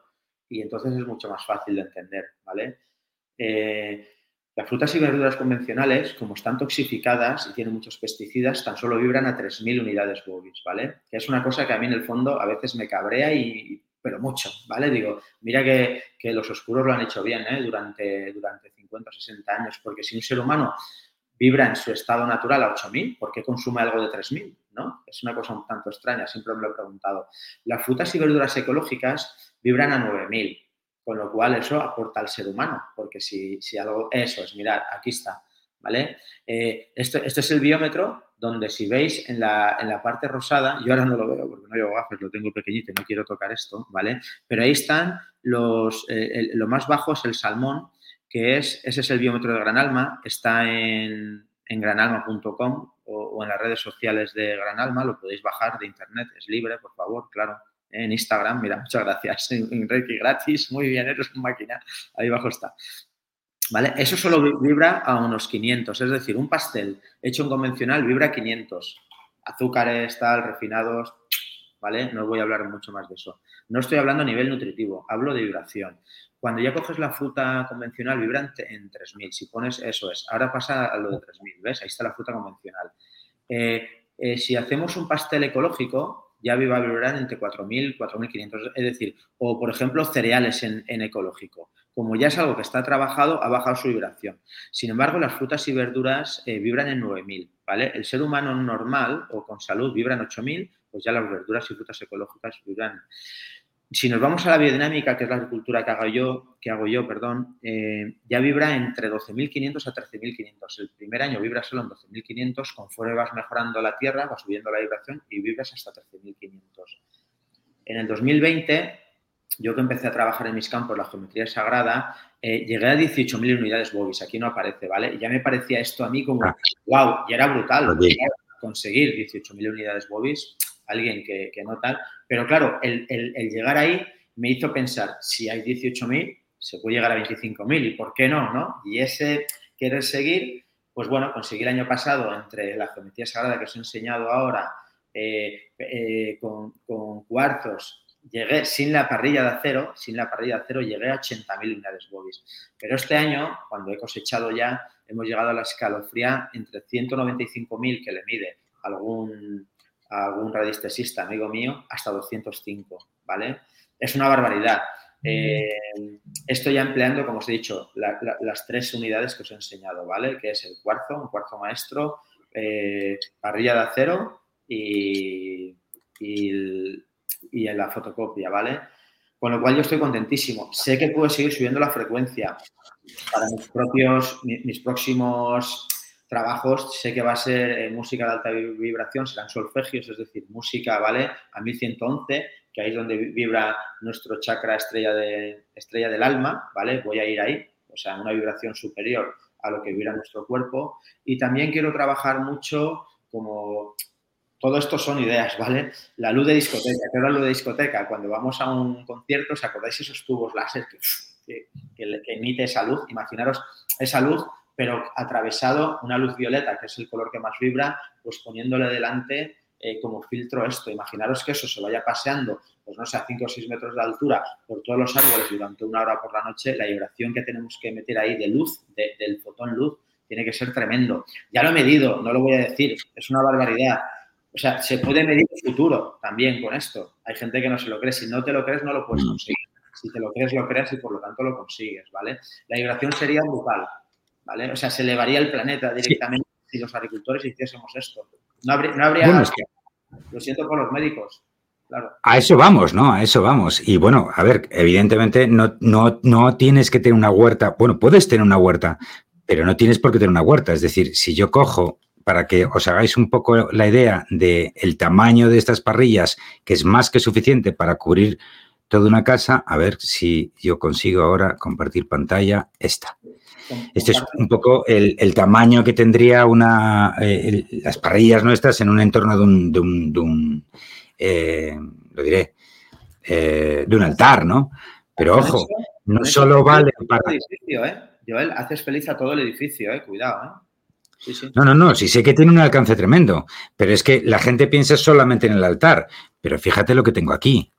y entonces es mucho más fácil de entender, ¿vale? Eh, las frutas y verduras convencionales, como están toxificadas y tienen muchos pesticidas, tan solo vibran a 3.000 unidades Bobis, ¿vale? Que es una cosa que a mí en el fondo a veces me cabrea y, pero mucho, ¿vale? Digo, mira que, los oscuros lo han hecho bien, ¿eh? Durante, durante 50 o 60 años, porque si un ser humano vibra en su estado natural a 8.000, ¿por qué consume algo de 3.000? ¿no? Es una cosa un tanto extraña, siempre me lo he preguntado. Las frutas y verduras ecológicas vibran a 9.000, con lo cual eso aporta al ser humano, porque si, algo, eso es, mirar, aquí está, ¿vale? Eh, este, es el biómetro donde si veis en la, parte rosada, yo ahora no lo veo porque no llevo gafas, lo tengo pequeñito y no quiero tocar esto, ¿vale? Pero ahí están los, eh, lo más bajo es el salmón que es, ese es el biómetro de Gran Alma, está en, en granalma.com o, en las redes sociales de Gran Alma, lo podéis bajar de internet, es libre, por favor, claro. En Instagram, mira, muchas gracias. En Reiki gratis, muy bien, eres una máquina. Ahí abajo está. ¿Vale? Eso solo vibra a unos 500, es decir, un pastel hecho en convencional vibra a 500. Azúcares, tal, refinados, ¿vale? No voy a hablar mucho más de eso. No estoy hablando a nivel nutritivo, hablo de vibración. Cuando ya coges la fruta convencional, vibra en 3.000. Si pones, eso es. Ahora pasa a lo de 3.000, ¿ves? Ahí está la fruta convencional. Eh, eh, si hacemos un pastel ecológico, ya va vibrar entre 4.000 4.500. Es decir, o por ejemplo, cereales en, ecológico. Como ya es algo que está trabajado, ha bajado su vibración. Sin embargo, las frutas y verduras eh, vibran en 9.000, ¿vale? El ser humano normal o con salud vibra en 8.000, pues ya las verduras y frutas ecológicas vibran si nos vamos a la biodinámica, que es la agricultura que hago yo, que hago yo perdón, eh, ya vibra entre 12.500 a 13.500. El primer año vibra solo en 12.500, conforme vas mejorando la tierra, va subiendo la vibración y vibras hasta 13.500. En el 2020, yo que empecé a trabajar en mis campos la geometría sagrada, eh, llegué a 18.000 unidades bobis. Aquí no aparece, ¿vale? Y ya me parecía esto a mí como, wow, ah. y era brutal. Conseguir 18.000 unidades bobis alguien que, no tal. Pero claro, el, llegar ahí me hizo pensar, si hay 18.000, se puede llegar a 25.000 y por qué no, ¿no? Y ese querer seguir, pues bueno, conseguí el año pasado entre la geometría sagrada que os he enseñado ahora eh, eh, con, cuartos, llegué sin la parrilla de acero, sin la parrilla de acero llegué a 80.000 unidades bobis. Pero este año, cuando he cosechado ya, hemos llegado a la escalofría entre 195.000 que le mide algún algún radiestesista amigo mío hasta 205, ¿vale? Es una barbaridad. Eh, estoy ya empleando, como os he dicho, las tres unidades que os he enseñado, ¿vale? Que es el cuarzo, un cuarzo maestro, eh, parrilla de acero y, y, en la fotocopia, ¿vale? Con lo cual yo estoy contentísimo. Sé que puedo seguir subiendo la frecuencia para mis propios, mis próximos trabajos, sé que va a ser eh, música de alta vibración, serán solfegios, es decir, música, ¿vale? A 1111, que ahí es donde vibra nuestro chakra estrella, de, estrella del alma, ¿vale? Voy a ir ahí, o sea, una vibración superior a lo que vibra nuestro cuerpo. Y también quiero trabajar mucho como... Todo esto son ideas, ¿vale? La luz de discoteca. ¿Qué es la luz de discoteca? Cuando vamos a un concierto, ¿os acordáis esos tubos láser que, que emite esa luz? Imaginaros esa luz pero atravesado una luz violeta, que es el color que más vibra, pues poniéndole delante eh, como filtro esto. Imaginaros que eso se vaya paseando, pues no sé, a 5 o 6 metros de altura por todos los árboles durante una hora por la noche, la vibración que tenemos que meter ahí de luz, del fotón luz, tiene que ser tremendo. Ya lo he medido, no lo voy a decir, es una barbaridad. O sea, se puede medir el futuro también con esto. Hay gente que no se lo cree. Si no te lo crees, no lo puedes conseguir. Si te lo crees, lo creas y por lo tanto lo consigues, ¿vale? La vibración sería brutal. ¿Vale? O sea, se elevaría el planeta directamente si los agricultores hiciésemos esto. No habría... Lo siento por los médicos. Claro. A eso vamos, ¿no? A eso vamos. Y bueno, a ver, evidentemente no, no, no tienes que tener una huerta. Bueno, puedes tener una huerta, pero no tienes por qué tener una huerta. Es decir, si yo cojo, para que os hagáis un poco la idea del el tamaño de estas parrillas, que es más que suficiente para cubrir toda una casa, a ver si yo consigo ahora compartir pantalla esta. Este es un poco el, tamaño que tendría una, eh, las parrillas nuestras en un entorno de un, eh, lo diré, eh, de un altar, ¿no? Pero ojo, no solo vale para... Edificio, ¿eh? Joel, haces feliz a todo el edificio, ¿eh? Cuidado, ¿eh? No, no, no, sí sé que tiene un alcance tremendo, pero es que la gente piensa solamente en el altar, pero fíjate lo que tengo aquí.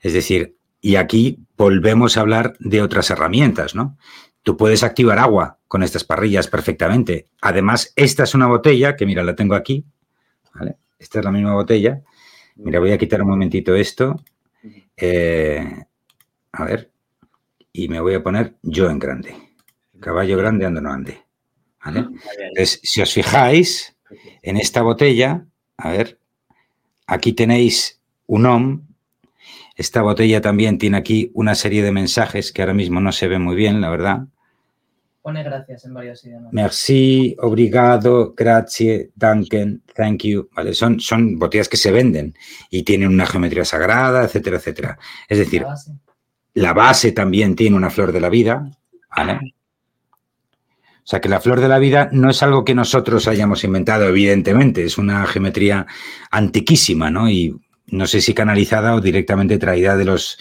Es decir, y aquí volvemos a hablar de otras herramientas, ¿no? Tú puedes activar agua con estas parrillas perfectamente. Además, esta es una botella que, mira, la tengo aquí. ¿vale? Esta es la misma botella. Mira, voy a quitar un momentito esto. Eh, a ver. Y me voy a poner yo en grande. Caballo grande, ando no ande. ¿Vale? Entonces, si os fijáis en esta botella, a ver, aquí tenéis un OM. Esta botella también tiene aquí una serie de mensajes que ahora mismo no se ven muy bien, la verdad. Pone gracias en varios idiomas. Merci, obrigado, grazie, danken, thank you. ¿vale? Son, son botellas que se venden y tienen una geometría sagrada, etcétera, etcétera. Es decir, la base, también tiene una flor de la vida, ¿vale? O sea que la flor de la vida no es algo que nosotros hayamos inventado, evidentemente, es una geometría antiquísima, ¿no? Y no sé si canalizada o directamente traída de los,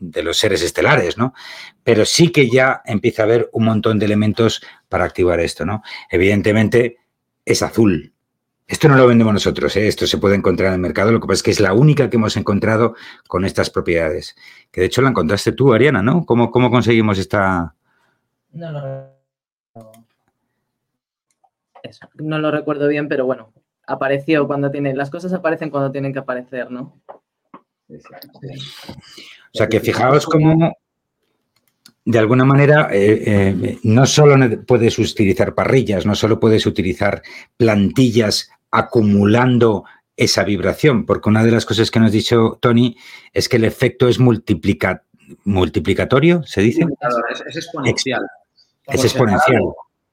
de los seres estelares, ¿no? Pero sí que ya empieza a haber un montón de elementos para activar esto, ¿no? Evidentemente es azul. Esto no lo vendemos nosotros, ¿eh? esto se puede encontrar en el mercado, lo que pasa es que es la única que hemos encontrado con estas propiedades. Que de hecho la encontraste tú, Ariana, ¿no? ¿Cómo, cómo conseguimos esta...? No, lo recuerdo bien, pero bueno, apareció cuando tiene... Las cosas aparecen cuando tienen que aparecer, ¿no? O sea que fijaos cómo de alguna manera eh, eh, no solo puedes utilizar parrillas, no solo puedes utilizar plantillas acumulando esa vibración, porque una de las cosas que nos ha dicho Tony es que el efecto es multiplicatorio, ¿se dice? Es, exponencial. Es exponencial.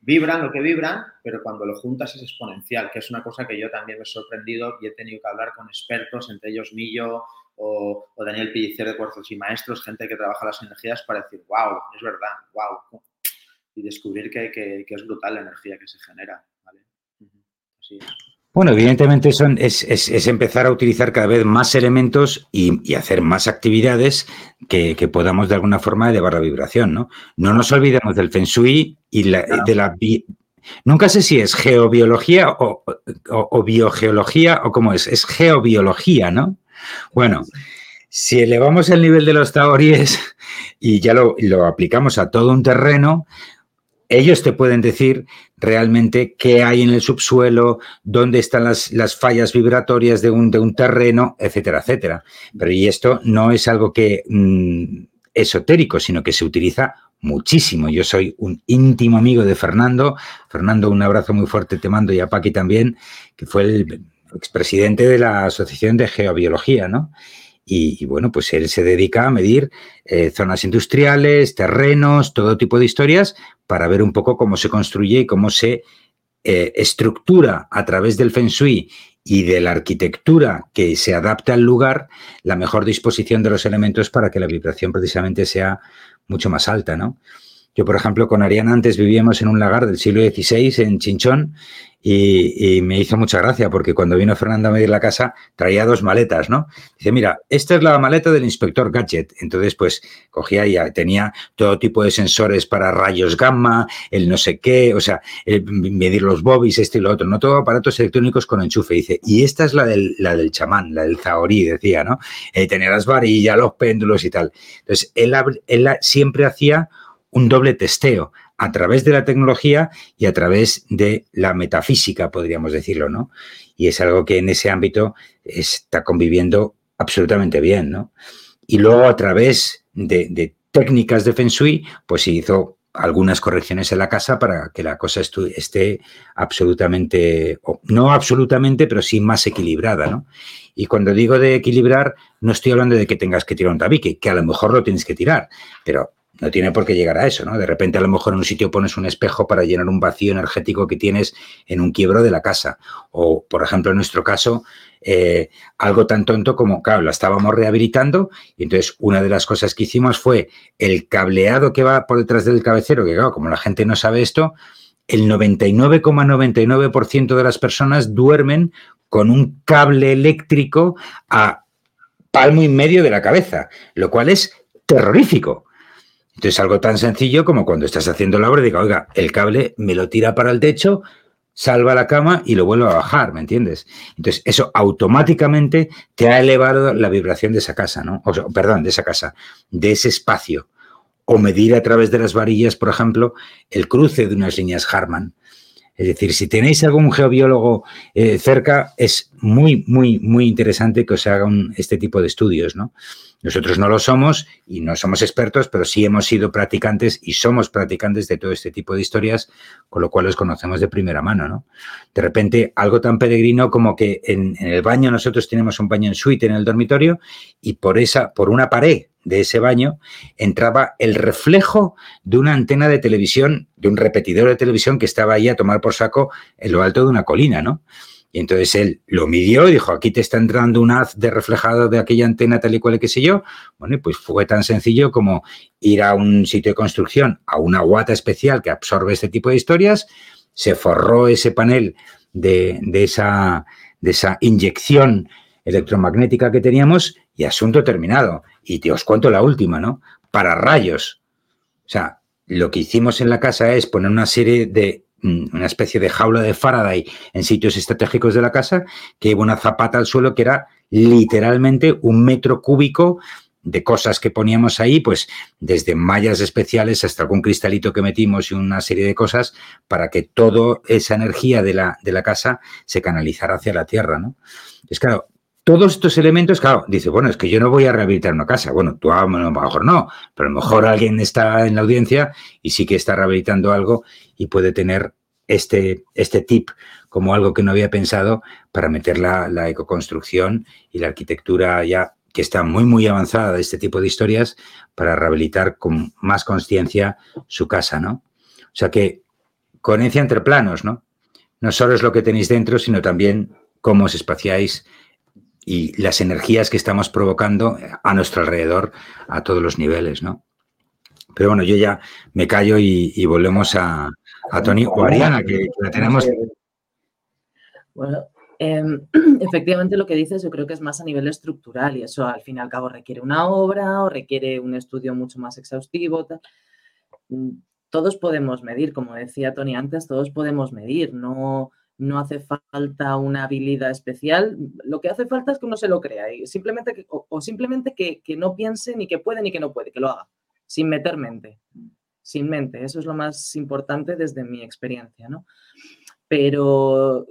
Vibran lo que vibran, pero cuando lo juntas es exponencial, que es una cosa que yo también me he sorprendido y he tenido que hablar con expertos, entre ellos Millo, o, Daniel Pillicer de Cuarzos y Maestros, gente que trabaja las energías para decir, wow, es verdad, wow. Y descubrir que, es brutal la energía que se genera. Bueno, evidentemente son, es, empezar a utilizar cada vez más elementos y, hacer más actividades que, podamos de alguna forma elevar la vibración, ¿no? No nos olvidemos del Feng Shui y de la... Nunca sé si es geobiología o, o, biogeología o cómo es. Es geobiología, ¿no? Bueno, si elevamos el nivel de los taoríes y ya lo, aplicamos a todo un terreno, ellos te pueden decir realmente qué hay en el subsuelo, dónde están las, fallas vibratorias de un, de un, terreno, etcétera, etcétera. Pero y esto no es algo que mm, esotérico, sino que se utiliza muchísimo. Yo soy un íntimo amigo de Fernando. Fernando, un abrazo muy fuerte te mando y a Paqui también, que fue el expresidente de la Asociación de Geobiología, ¿no? Y, bueno, pues él se dedica a medir eh, zonas industriales, terrenos, todo tipo de historias para ver un poco cómo se construye y cómo se eh, estructura a través del Feng Shui y de la arquitectura que se adapta al lugar la mejor disposición de los elementos para que la vibración precisamente sea mucho más alta, ¿no? Yo, por ejemplo, con Ariana antes vivíamos en un lagar del siglo XVI en Chinchón y, me hizo mucha gracia porque cuando vino Fernando a medir la casa traía dos maletas, ¿no? Dice, mira, esta es la maleta del inspector Gadget. Entonces, pues cogía y tenía todo tipo de sensores para rayos gamma, el no sé qué, o sea, medir los bobbies, este y lo otro, no todo aparatos electrónicos con enchufe. Dice, y esta es la del, la del chamán, la del zahorí, decía, ¿no? Eh, tenía las varillas, los péndulos y tal. Entonces, él, él siempre hacía un doble testeo a través de la tecnología y a través de la metafísica, podríamos decirlo, ¿no? Y es algo que en ese ámbito está conviviendo absolutamente bien, ¿no? Y luego a través de, técnicas de Feng Shui, pues se hizo algunas correcciones en la casa para que la cosa esté absolutamente, no absolutamente, pero sí más equilibrada, ¿no? Y cuando digo de equilibrar, no estoy hablando de que tengas que tirar un tabique, que a lo mejor lo tienes que tirar, pero no tiene por qué llegar a eso, ¿no? De repente a lo mejor en un sitio pones un espejo para llenar un vacío energético que tienes en un quiebro de la casa. O, por ejemplo, en nuestro caso, eh, algo tan tonto como, claro, la estábamos rehabilitando y entonces una de las cosas que hicimos fue el cableado que va por detrás del cabecero, que claro, como la gente no sabe esto, el 99,99% de las personas duermen con un cable eléctrico a palmo y medio de la cabeza, lo cual es terrorífico. Entonces, algo tan sencillo como cuando estás haciendo la obra, diga, oiga, el cable me lo tira para el techo, salva la cama y lo vuelve a bajar, ¿me entiendes? Entonces, eso automáticamente te ha elevado la vibración de esa casa, ¿no? O perdón, de esa casa, de ese espacio. O medir a través de las varillas, por ejemplo, el cruce de unas líneas Harman. Es decir, si tenéis algún geobiólogo eh, cerca, es muy, muy, muy interesante que os hagan este tipo de estudios, ¿no? Nosotros no lo somos y no somos expertos, pero sí hemos sido practicantes y somos practicantes de todo este tipo de historias, con lo cual los conocemos de primera mano, ¿no? De repente, algo tan peregrino como que en, el baño nosotros tenemos un baño en suite en el dormitorio y por esa, por una pared de ese baño entraba el reflejo de una antena de televisión, de un repetidor de televisión que estaba ahí a tomar por saco en lo alto de una colina, ¿no? Y entonces él lo midió y dijo, aquí te está entrando un haz de reflejado de aquella antena tal y cual, qué sé yo. Bueno, pues fue tan sencillo como ir a un sitio de construcción, a una guata especial que absorbe este tipo de historias, se forró ese panel de, esa, de esa inyección electromagnética que teníamos y asunto terminado. Y te os cuento la última, ¿no? Para rayos. O sea, lo que hicimos en la casa es poner una serie de Mm, una especie de jaula de Faraday en sitios estratégicos de la casa, que iba una zapata al suelo que era literalmente un metro cúbico de cosas que poníamos ahí, pues desde mallas especiales hasta algún cristalito que metimos y una serie de cosas para que toda esa energía de la, de la casa se canalizara hacia la tierra, ¿no? Es claro, todos estos elementos, claro, dice, bueno, es que yo no voy a rehabilitar una casa. Bueno, tú a lo mejor no, pero a lo mejor alguien está en la audiencia y sí que está rehabilitando algo y puede tener este, este tip como algo que no había pensado para meter la, la ecoconstrucción y la arquitectura ya que está muy, muy avanzada de este tipo de historias para rehabilitar con más conciencia su casa, ¿no? O sea que coherencia entre planos, ¿no? No solo es lo que tenéis dentro, sino también cómo os espaciáis y las energías que estamos provocando a nuestro alrededor a todos los niveles, ¿no? Pero bueno, yo ya me callo y, volvemos a, Tony o Ariana, que, la tenemos. Bueno, em, efectivamente lo que dices yo creo que es más a nivel estructural y eso al fin y al cabo requiere una obra o requiere un estudio mucho más exhaustivo. Mm, todos podemos medir, como decía Tony antes, todos podemos medir, no, no hace falta una habilidad especial, lo que hace falta es que uno se lo crea y simplemente que, o, simplemente que, no piense ni que puede ni que no puede, que lo haga, sin meter mente, sin mente. Eso es lo más importante desde mi experiencia, ¿no? Pero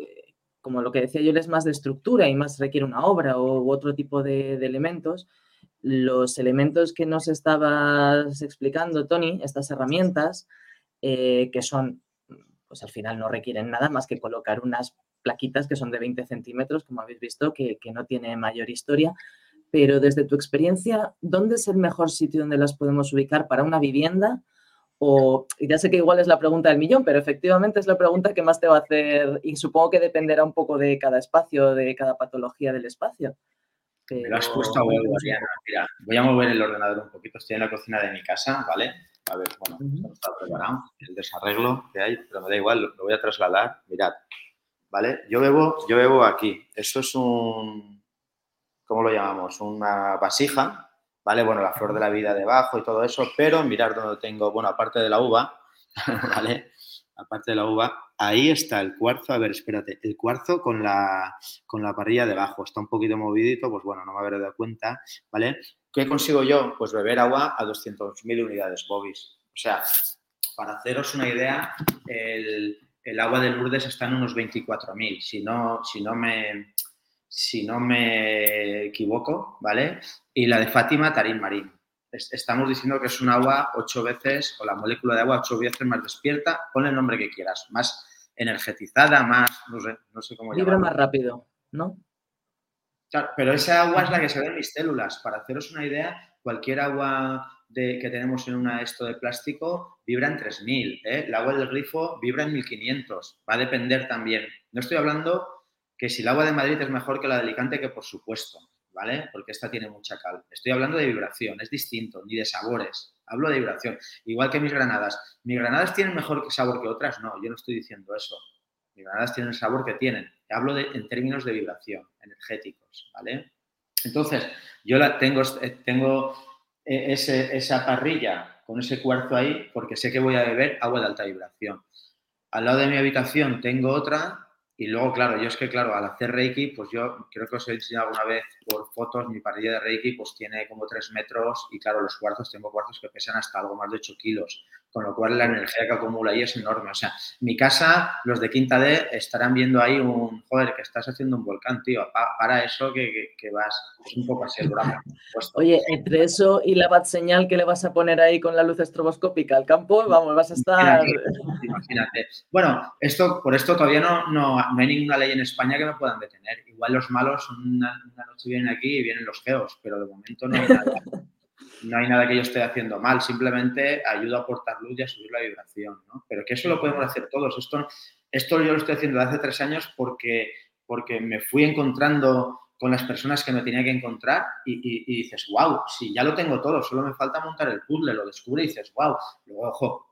como lo que decía yo, es más de estructura y más requiere una obra u otro tipo de, elementos. Los elementos que nos estabas explicando, Tony, estas herramientas, eh, que son pues al final no requieren nada más que colocar unas plaquitas que son de 20 centímetros, como habéis visto, que, no tiene mayor historia. Pero desde tu experiencia, ¿dónde es el mejor sitio donde las podemos ubicar para una vivienda? O ya sé que igual es la pregunta del millón, pero efectivamente es la pregunta que más te va a hacer y supongo que dependerá un poco de cada espacio, de cada patología del espacio. Me lo has puesto a huevo, Mira, voy a mover el ordenador un poquito. Estoy en la cocina de mi casa, ¿vale? A ver, bueno, no está preparado el desarreglo que hay, pero me da igual, lo, voy a trasladar. Mirad, ¿vale? Yo bebo, yo bebo aquí. Esto es un, ¿cómo lo llamamos? Una vasija, ¿vale? Bueno, la flor de la vida debajo y todo eso, pero mirar donde tengo, bueno, aparte de la uva, ¿vale? Aparte de la uva, ahí está el cuarzo. A ver, espérate, el cuarzo con la, con la parrilla debajo. Está un poquito movidito, pues bueno, no me habré dado cuenta, ¿vale? ¿Qué consigo yo? Pues beber agua a 200.000 unidades bobis. O sea, para haceros una idea, el, agua de Lourdes está en unos 24.000, si no, si, no me, si no me equivoco, ¿vale? Y la de Fátima, Tarín Marín. Estamos diciendo que es un agua ocho veces, o la molécula de agua ocho veces más despierta, pon el nombre que quieras, más energetizada, más, no sé, no sé cómo llamarlo. más rápido, ¿no? Claro, pero esa agua es la que se ve en mis células. Para haceros una idea, cualquier agua de, que tenemos en una esto de plástico vibra en 3000. ¿eh? El agua del grifo vibra en 1500. Va a depender también. No estoy hablando que si el agua de Madrid es mejor que la de Alicante, que por supuesto, ¿vale? Porque esta tiene mucha cal. Estoy hablando de vibración, es distinto, ni de sabores. Hablo de vibración. Igual que mis granadas. ¿Mis granadas tienen mejor sabor que otras? No, yo no estoy diciendo eso. Mis granadas tienen el sabor que tienen. Hablo de, en términos de vibración, energéticos, ¿vale? Entonces, yo la tengo, eh, tengo eh, esa parrilla con ese cuarzo ahí porque sé que voy a beber agua de alta vibración. Al lado de mi habitación tengo otra y luego, claro, yo es que, claro, al hacer Reiki, pues yo creo que os he enseñado alguna vez por fotos, mi parrilla de Reiki pues tiene como 3 metros y, claro, los cuarzos, tengo cuarzos que pesan hasta algo más de 8 kilos, con lo cual la energía que acumula ahí es enorme. O sea, mi casa, los de Quinta D estarán viendo ahí un, joder, que estás haciendo un volcán, tío, para eso que, que, vas, es un poco así el Oye, entre eso y la bat señal que le vas a poner ahí con la luz estroboscópica al campo, vamos, vas a estar... Imagínate. Bueno, esto, por esto todavía no, no no hay ninguna ley en España que me puedan detener. Igual los malos son una, noche vienen aquí y vienen los geos, pero de momento no hay nada. no hay nada que yo esté haciendo mal, simplemente ayudo a aportar luz y a subir la vibración, ¿no? Pero que eso lo podemos hacer todos. Esto, esto yo lo estoy haciendo desde hace tres años porque porque me fui encontrando con las personas que me tenía que encontrar y, dices, wow, si ya lo tengo todo, solo me falta montar el puzzle, lo descubre y dices, wow. Luego, ojo,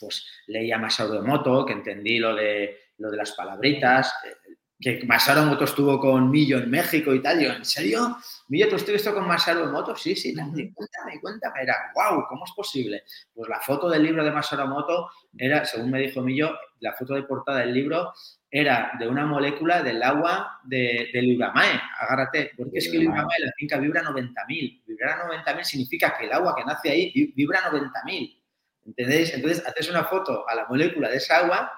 pues leí a Masaru Emoto, que entendí lo de, lo de las palabritas, eh, que Masaru Emoto estuvo con Millo en México y tal. Yo, ¿en serio? Millo, ¿tú estuviste con Masaru Emoto? Sí, sí, cuéntame, cuéntame. Era, wow, ¿cómo es posible? Pues la foto del libro de Masaru Emoto era, según me dijo Millo, la foto de portada del libro era de una molécula del agua de, del Uramae. Agárrate, porque es que el Uramae, la finca vibra 90.000. Vibrar 90.000 significa que el agua que nace ahí vibra 90.000. ¿Entendéis? Entonces haces una foto a la molécula de esa agua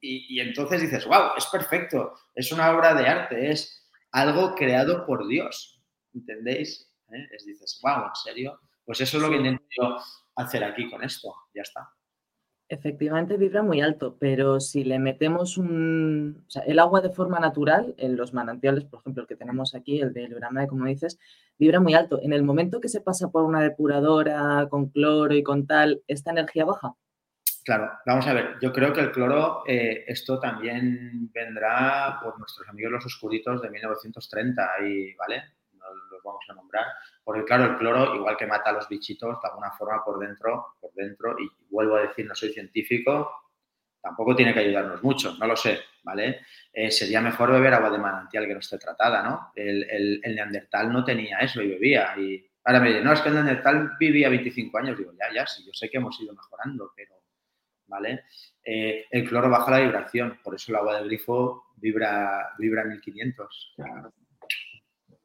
y, entonces dices, wow, es perfecto, es una obra de arte, es algo creado por Dios. ¿Entendéis? ¿Eh? Es, dices, wow, ¿en serio? Pues eso es lo que intento hacer aquí con esto, ya está. Efectivamente vibra muy alto, pero si le metemos un, o sea, el agua de forma natural en los manantiales, por ejemplo, el que tenemos aquí, el de Luramae, como dices, vibra muy alto. En el momento que se pasa por una depuradora con cloro y con tal, ¿esta energía baja? Claro, vamos a ver, yo creo que el cloro, eh, esto también vendrá por nuestros amigos los oscuritos de 1930, y, ¿vale? los vamos a nombrar, porque claro, el cloro, igual que mata a los bichitos, de alguna forma por dentro, por dentro, y vuelvo a decir, no soy científico, tampoco tiene que ayudarnos mucho, no lo sé, ¿vale? Eh, sería mejor beber agua de manantial que no esté tratada, ¿no? El, neandertal no tenía eso y bebía, y ahora me dicen, no, es que el neandertal vivía 25 años, digo, ya, ya, sí, yo sé que hemos ido mejorando, pero, ¿vale? Eh, el cloro baja la vibración, por eso el agua del grifo vibra, vibra 1500. Claro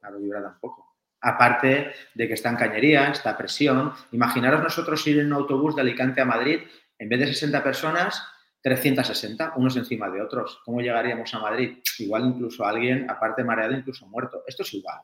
claro, vibra tampoco. Aparte de que está en cañería, está a presión. Imaginaros nosotros ir en un autobús de Alicante a Madrid, en vez de 60 personas, 360, unos encima de otros. ¿Cómo llegaríamos a Madrid? Igual incluso alguien, aparte mareado, incluso muerto. Esto es igual.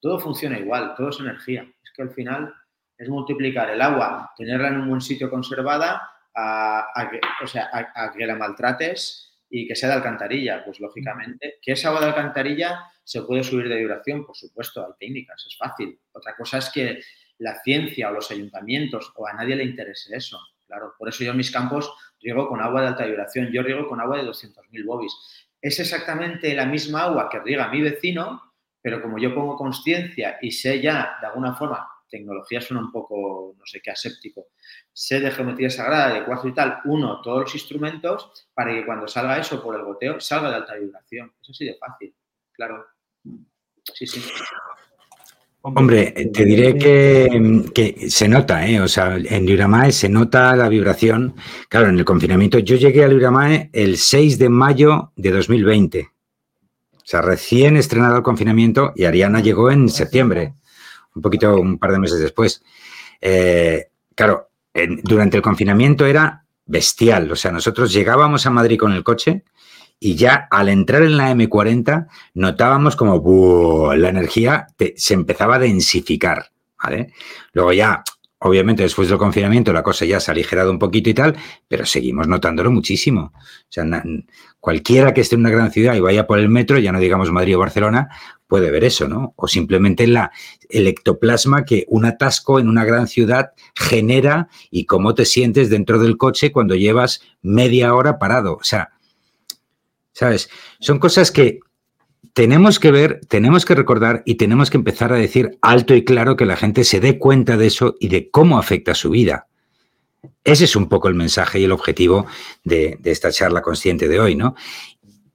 Todo funciona igual, todo es energía. Es que al final es multiplicar el agua, tenerla en un buen sitio conservada, a, que, o sea, a que la maltrates y que sea de alcantarilla, pues lógicamente, que esa agua de alcantarilla se puede subir de vibración, por supuesto, hay técnicas, es fácil. Otra cosa es que la ciencia o los ayuntamientos o a nadie le interese eso. Claro, por eso yo en mis campos riego con agua de alta vibración, yo riego con agua de 200.000 bobis. Es exactamente la misma agua que riega mi vecino, pero como yo pongo conciencia y sé ya de alguna forma, tecnología suena un poco, no sé qué, aséptico, sé de geometría sagrada, de cuarzo y tal, uno, todos los instrumentos para que cuando salga eso por el goteo salga de alta vibración. Es así de fácil, claro. Sí, sí. Hombre, te diré que, se nota, ¿eh? O sea, en Liuramae se nota la vibración. Claro, en el confinamiento, yo llegué a Liuramae el 6 de mayo de 2020. O sea, recién estrenado el confinamiento y Ariana llegó en septiembre, un poquito, un par de meses después. Eh, claro, durante el confinamiento era bestial. O sea, nosotros llegábamos a Madrid con el coche y ya al entrar en la M40 notábamos como la energía se empezaba a densificar. ¿vale? Luego ya, obviamente después del confinamiento la cosa ya se ha aligerado un poquito y tal, pero seguimos notándolo muchísimo. O sea, cualquiera que esté en una gran ciudad y vaya por el metro, ya no digamos Madrid o Barcelona, puede ver eso, ¿no? O simplemente la, el ectoplasma que un atasco en una gran ciudad genera y cómo te sientes dentro del coche cuando llevas media hora parado. O sea, ¿sabes? Son cosas que tenemos que ver, tenemos que recordar y tenemos que empezar a decir alto y claro que la gente se dé cuenta de eso y de cómo afecta su vida. Ese es un poco el mensaje y el objetivo de, de esta charla consciente de hoy, ¿no?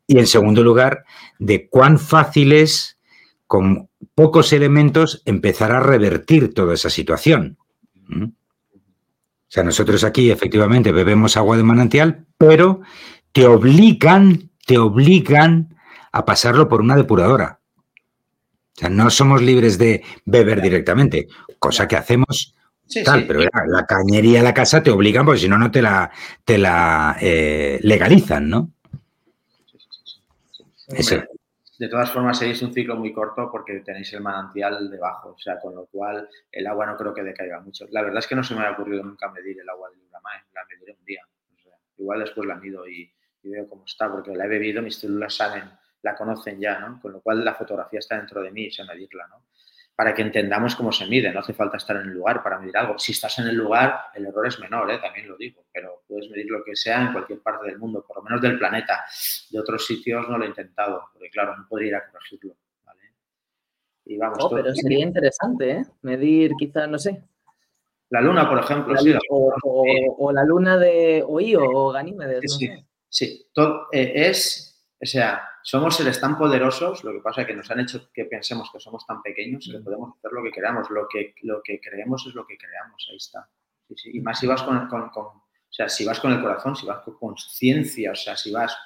Y en segundo lugar, de cuán fácil es con pocos elementos empezar a revertir toda esa situación. ¿Mm? O sea, nosotros aquí efectivamente bebemos agua de manantial, pero te obligan, te obligan a pasarlo por una depuradora. O sea, no somos libres de beber directamente, cosa que hacemos tal, pero la, cañería de la casa te obligan porque si no, no te la, te la eh, legalizan, ¿no? Eso. De todas formas, seguís un ciclo muy corto porque tenéis el manantial debajo, o sea, con lo cual el agua no creo que decaiga mucho. La verdad es que no se me ha ocurrido nunca medir el agua del Uramae, la mediré un día. igual después la mido y, veo cómo está, porque la he bebido, mis células saben, la conocen ya, ¿no? Con lo cual la fotografía está dentro de mí y sé medirla, ¿no? Para que entendamos cómo se mide, no hace falta estar en el lugar para medir algo. Si estás en el lugar, el error es menor, ¿eh? también lo digo, pero puedes medir lo que sea en cualquier parte del mundo, por lo menos del planeta. De otros sitios no lo he intentado, porque claro, no podría ir a corregirlo. Y vamos, oh, pero sería interesante, ¿eh? Medir quizá, no sé. La luna, por ejemplo, sí. O, la luna de Oío o Ganímedes. Sí, sí. Todo, eh, es, o sea, somos seres tan poderosos, lo que pasa es que nos han hecho que pensemos que somos tan pequeños que mm. podemos hacer lo que queramos. Lo que, lo que creemos es lo que creamos, ahí está. Y más si vas con, con, con, o sea, si vas con el corazón, si vas con conciencia, o sea, si vas...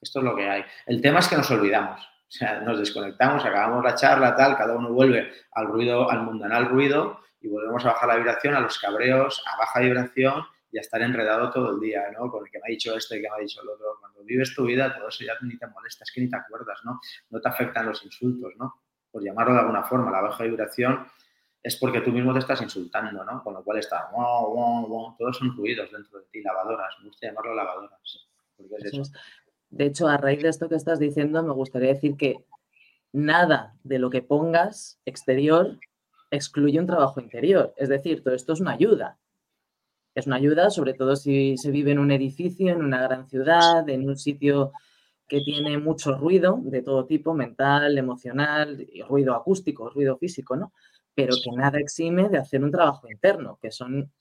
Esto es lo que hay. El tema es que nos olvidamos. O sea, nos desconectamos, acabamos la charla, tal, cada uno vuelve al ruido, al mundanal ruido y volvemos a bajar la vibración, a los cabreos, a baja vibración y a estar enredado todo el día, ¿no? Con el que me ha dicho este y que me ha dicho el otro. Cuando vives tu vida, todo eso ya ni te molesta, es que ni te acuerdas, ¿no? No te afectan los insultos, ¿no? Por llamarlo de alguna forma, la baja vibración es porque tú mismo te estás insultando, ¿no? Con lo cual está, wow, wow, wow, todos son ruidos dentro de ti, lavadoras, me gusta llamarlo lavadoras. Porque es eso. De hecho, a raíz de esto que estás diciendo, me gustaría decir que nada de lo que pongas exterior excluye un trabajo interior. Es decir, todo esto es una ayuda. Es una ayuda, sobre todo si se vive en un edificio, en una gran ciudad, en un sitio que tiene mucho ruido de todo tipo, mental, emocional, ruido acústico, ruido físico, ¿no? Pero que nada exime de hacer un trabajo interno, que son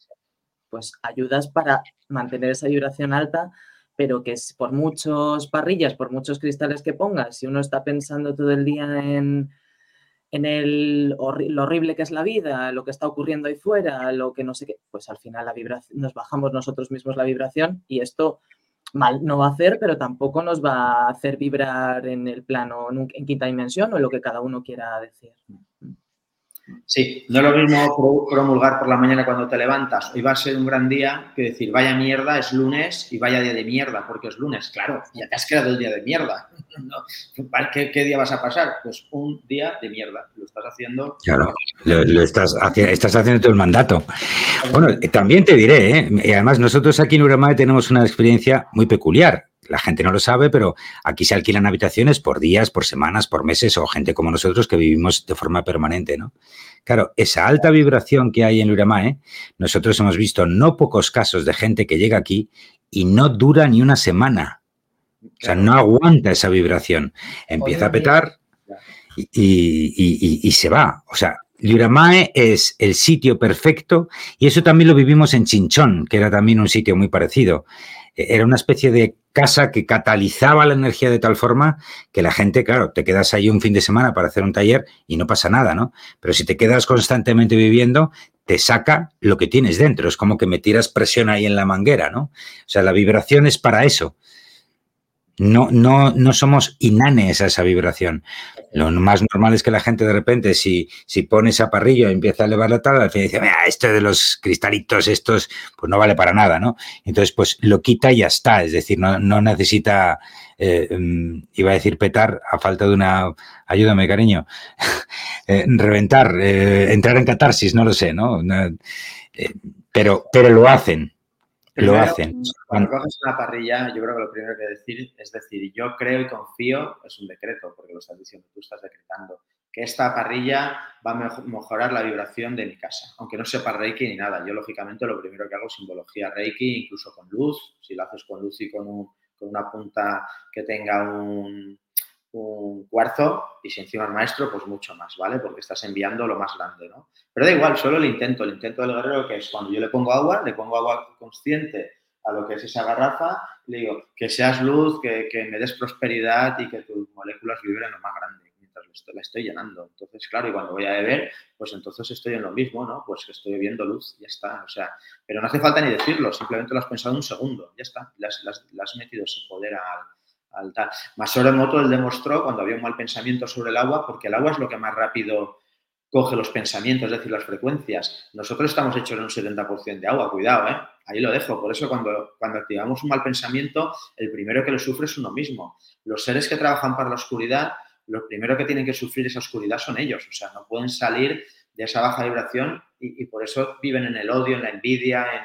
pues ayudas para mantener esa vibración alta pero que por muchos parrillas, por muchos cristales que pongas, si uno está pensando todo el día en, en el, lo horrible que es la vida, lo que está ocurriendo ahí fuera, lo que no sé qué, pues al final la vibración, nos bajamos nosotros mismos la vibración y esto mal no va a hacer, pero tampoco nos va a hacer vibrar en el plano, en quinta dimensión o en lo que cada uno quiera decir. Sí, no es lo mismo promulgar por la mañana cuando te levantas. Hoy va a ser un gran día que decir, vaya mierda, es lunes y vaya día de mierda porque es lunes. Claro, ya te has quedado el día de mierda. ¿Qué, día vas a pasar? Pues un día de mierda. Lo estás haciendo. Claro, lo, estás, estás haciendo todo el mandato. Bueno, también te diré, ¿eh? además nosotros aquí en Uramae tenemos una experiencia muy peculiar la gente no lo sabe, pero aquí se alquilan habitaciones por días, por semanas, por meses o gente como nosotros que vivimos de forma permanente, ¿no? Claro, esa alta vibración que hay en Uramae, nosotros hemos visto no pocos casos de gente que llega aquí y no dura ni una semana. O sea, no aguanta esa vibración. Empieza a petar y, y se va. O sea, Liuramae es el sitio perfecto y eso también lo vivimos en Chinchón, que era también un sitio muy parecido. Era una especie de casa que catalizaba la energía de tal forma que la gente, claro, te quedas ahí un fin de semana para hacer un taller y no pasa nada, ¿no? Pero si te quedas constantemente viviendo, te saca lo que tienes dentro. Es como que me tiras presión ahí en la manguera, ¿no? O sea, la vibración es para eso. No, no, no somos inanes a esa vibración. Lo más normal es que la gente de repente, si, si pone esa parrilla y empieza a elevar la tabla, al final dice, mira, esto de los cristalitos estos, pues no vale para nada, ¿no? Entonces, pues lo quita y ya está. Es decir, no, no necesita, eh, mm, iba a decir petar a falta de una, ayúdame, cariño, eh, reventar, eh, entrar en catarsis, no lo sé, ¿no? pero, pero lo hacen lo hacen. Cuando coges una parrilla, yo creo que lo primero que decir es decir, yo creo y confío, es un decreto, porque lo estás diciendo, tú estás decretando, que esta parrilla va a mejorar la vibración de mi casa, aunque no sepa Reiki ni nada. Yo, lógicamente, lo primero que hago es simbología Reiki, incluso con luz, si lo haces con luz y con, con una punta que tenga un, un cuarzo y si encima el maestro, pues mucho más, ¿vale? Porque estás enviando lo más grande, ¿no? Pero da igual, solo el intento, el intento del guerrero que es cuando yo le pongo agua, le pongo agua consciente a lo que es esa garrafa, le digo que seas luz, que, me des prosperidad y que tus moléculas vibren lo más grande mientras la estoy llenando. Entonces, claro, y cuando voy a beber, pues entonces estoy en lo mismo, ¿no? Pues que estoy viendo luz, ya está. O sea, pero no hace falta ni decirlo, simplemente lo has pensado un segundo, ya está. Le has, metido ese poder al, al tal. Él demostró cuando había un mal pensamiento sobre el agua, porque el agua es lo que más rápido coge los pensamientos, es decir, las frecuencias. Nosotros estamos hechos en un 70% de agua, cuidado, ¿eh? Ahí lo dejo. Por eso cuando, cuando activamos un mal pensamiento, el primero que lo sufre es uno mismo. Los seres que trabajan para la oscuridad, lo primero que tienen que sufrir esa oscuridad son ellos. O sea, no pueden salir de esa baja vibración y por eso viven en el odio, en la envidia, en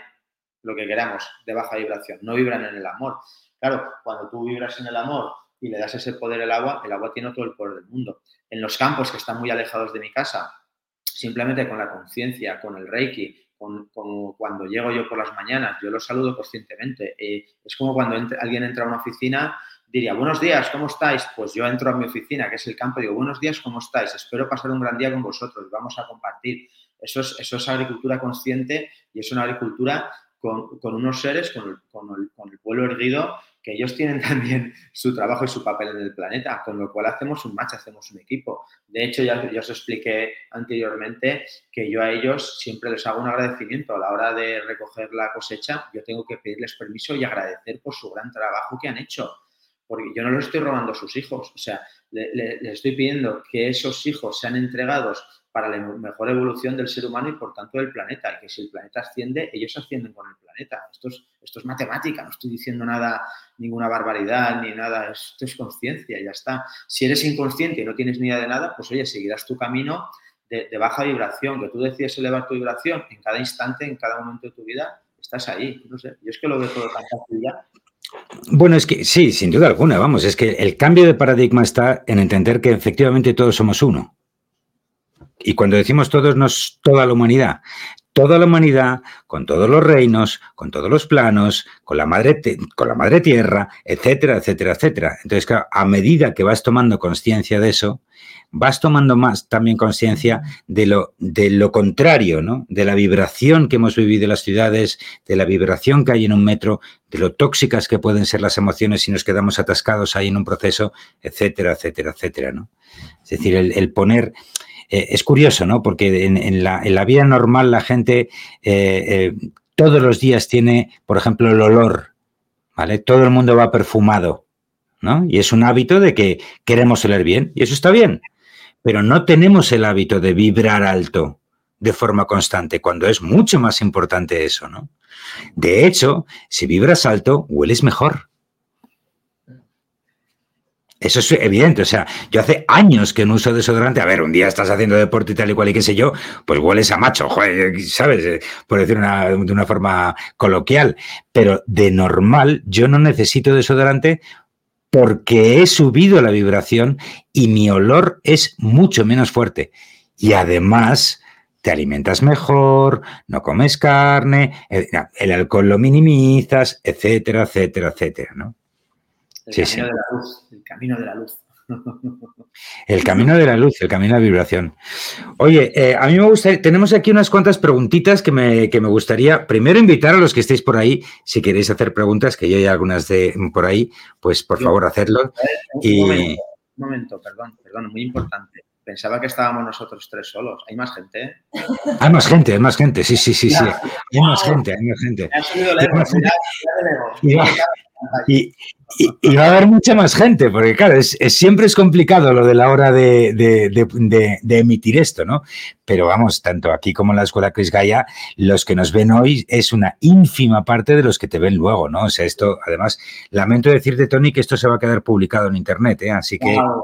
lo que queramos de baja vibración. No vibran en el amor. Claro, cuando tú vibras en el amor y le das ese poder al agua, el agua tiene todo el poder del mundo. En los campos que están muy alejados de mi casa, simplemente con la conciencia, con el reiki, como cuando llego yo por las mañanas, yo lo saludo conscientemente. Eh, es como cuando alguien entra a una oficina, diría, buenos días, ¿cómo estáis? Pues yo entro a mi oficina, que es el campo, y digo, buenos días, ¿cómo estáis? Espero pasar un gran día con vosotros, vamos a compartir. Eso es, eso es agricultura consciente y es una agricultura con, unos seres, con con, el, con el pueblo erguido, que ellos tienen también su trabajo y su papel en el planeta, con lo cual hacemos un match, hacemos un equipo. De hecho, ya, os expliqué anteriormente que yo a ellos siempre les hago un agradecimiento a la hora de recoger la cosecha, yo tengo que pedirles permiso y agradecer por su gran trabajo que han hecho, porque yo no les estoy robando a sus hijos, o sea, les estoy pidiendo que esos hijos sean entregados para la mejor evolución del ser humano y por tanto del planeta. Y que si el planeta asciende, ellos ascienden con el planeta. Esto es, esto es matemática, no estoy diciendo nada, ninguna barbaridad ni nada, esto es conciencia, ya está. Si eres inconsciente y no tienes ni idea de nada, pues oye, seguirás tu camino de, baja vibración, que tú decides elevar tu vibración en cada instante, en cada momento de tu vida, estás ahí. Yo es que lo veo todo tan fácil ya. Bueno, es que sí, sin duda alguna, vamos, es que el cambio de paradigma está en entender que efectivamente todos somos uno. Y cuando decimos todos, no es toda la humanidad. Toda la humanidad, con todos los reinos, con todos los planos, con la madre, con la madre tierra, etcétera, etcétera, etcétera. Entonces, a medida que vas tomando conciencia de eso, vas tomando más también conciencia de lo, de lo contrario, ¿no? De la vibración que hemos vivido en las ciudades, de la vibración que hay en un metro, lo tóxicas que pueden ser las emociones si nos quedamos atascados ahí en un proceso, etcétera, etcétera, etcétera, ¿no? Es decir, el poner eh, es curioso, ¿no? Porque en, la, vida normal la gente eh, eh, todos los días tiene, por ejemplo, el olor, ¿vale? Todo el mundo va perfumado, ¿no? Y es un hábito de que queremos oler bien, y eso está bien, pero no tenemos el hábito de vibrar alto de forma constante, cuando es mucho más importante eso, ¿no? De hecho, si vibras alto, hueles mejor. Eso es evidente, o sea, yo hace años que no uso desodorante. A ver, un día estás haciendo deporte y tal y cual y qué sé yo, pues hueles a macho, joder, ¿sabes? Eh, por decir de una forma coloquial. Pero de normal, yo no necesito desodorante porque he subido la vibración y mi olor es mucho menos fuerte. Y además, te alimentas mejor, no comes carne, el, eh, el alcohol lo minimizas, etcétera, etcétera, etcétera, ¿no? El camino de la luz, el camino de la luz. El camino de la luz, el camino de la vibración. Oye, eh, a mí me gusta, tenemos aquí unas cuantas preguntitas que me, que me, gustaría primero invitar a los que estéis por ahí, si queréis hacer preguntas, que yo hay algunas de por ahí, pues por favor hacerlo. Un, y... momento, un momento, perdón, perdón, muy importante. Pensaba que estábamos nosotros tres solos. ¿Hay más gente? ¿eh? Hay más gente, hay más gente, sí, sí, sí, sí. Hay más gente, hay más gente. Y, va a haber mucha más gente, porque claro, es, siempre es complicado lo de la hora de, emitir esto, ¿no? Pero vamos, tanto aquí como en la Escuela Chris Gaia, los que nos ven hoy es una ínfima parte de los que te ven luego, ¿no? O sea, esto, además, lamento decirte, Tony, que esto se va a quedar publicado en Internet, ¿eh? Así que... Wow,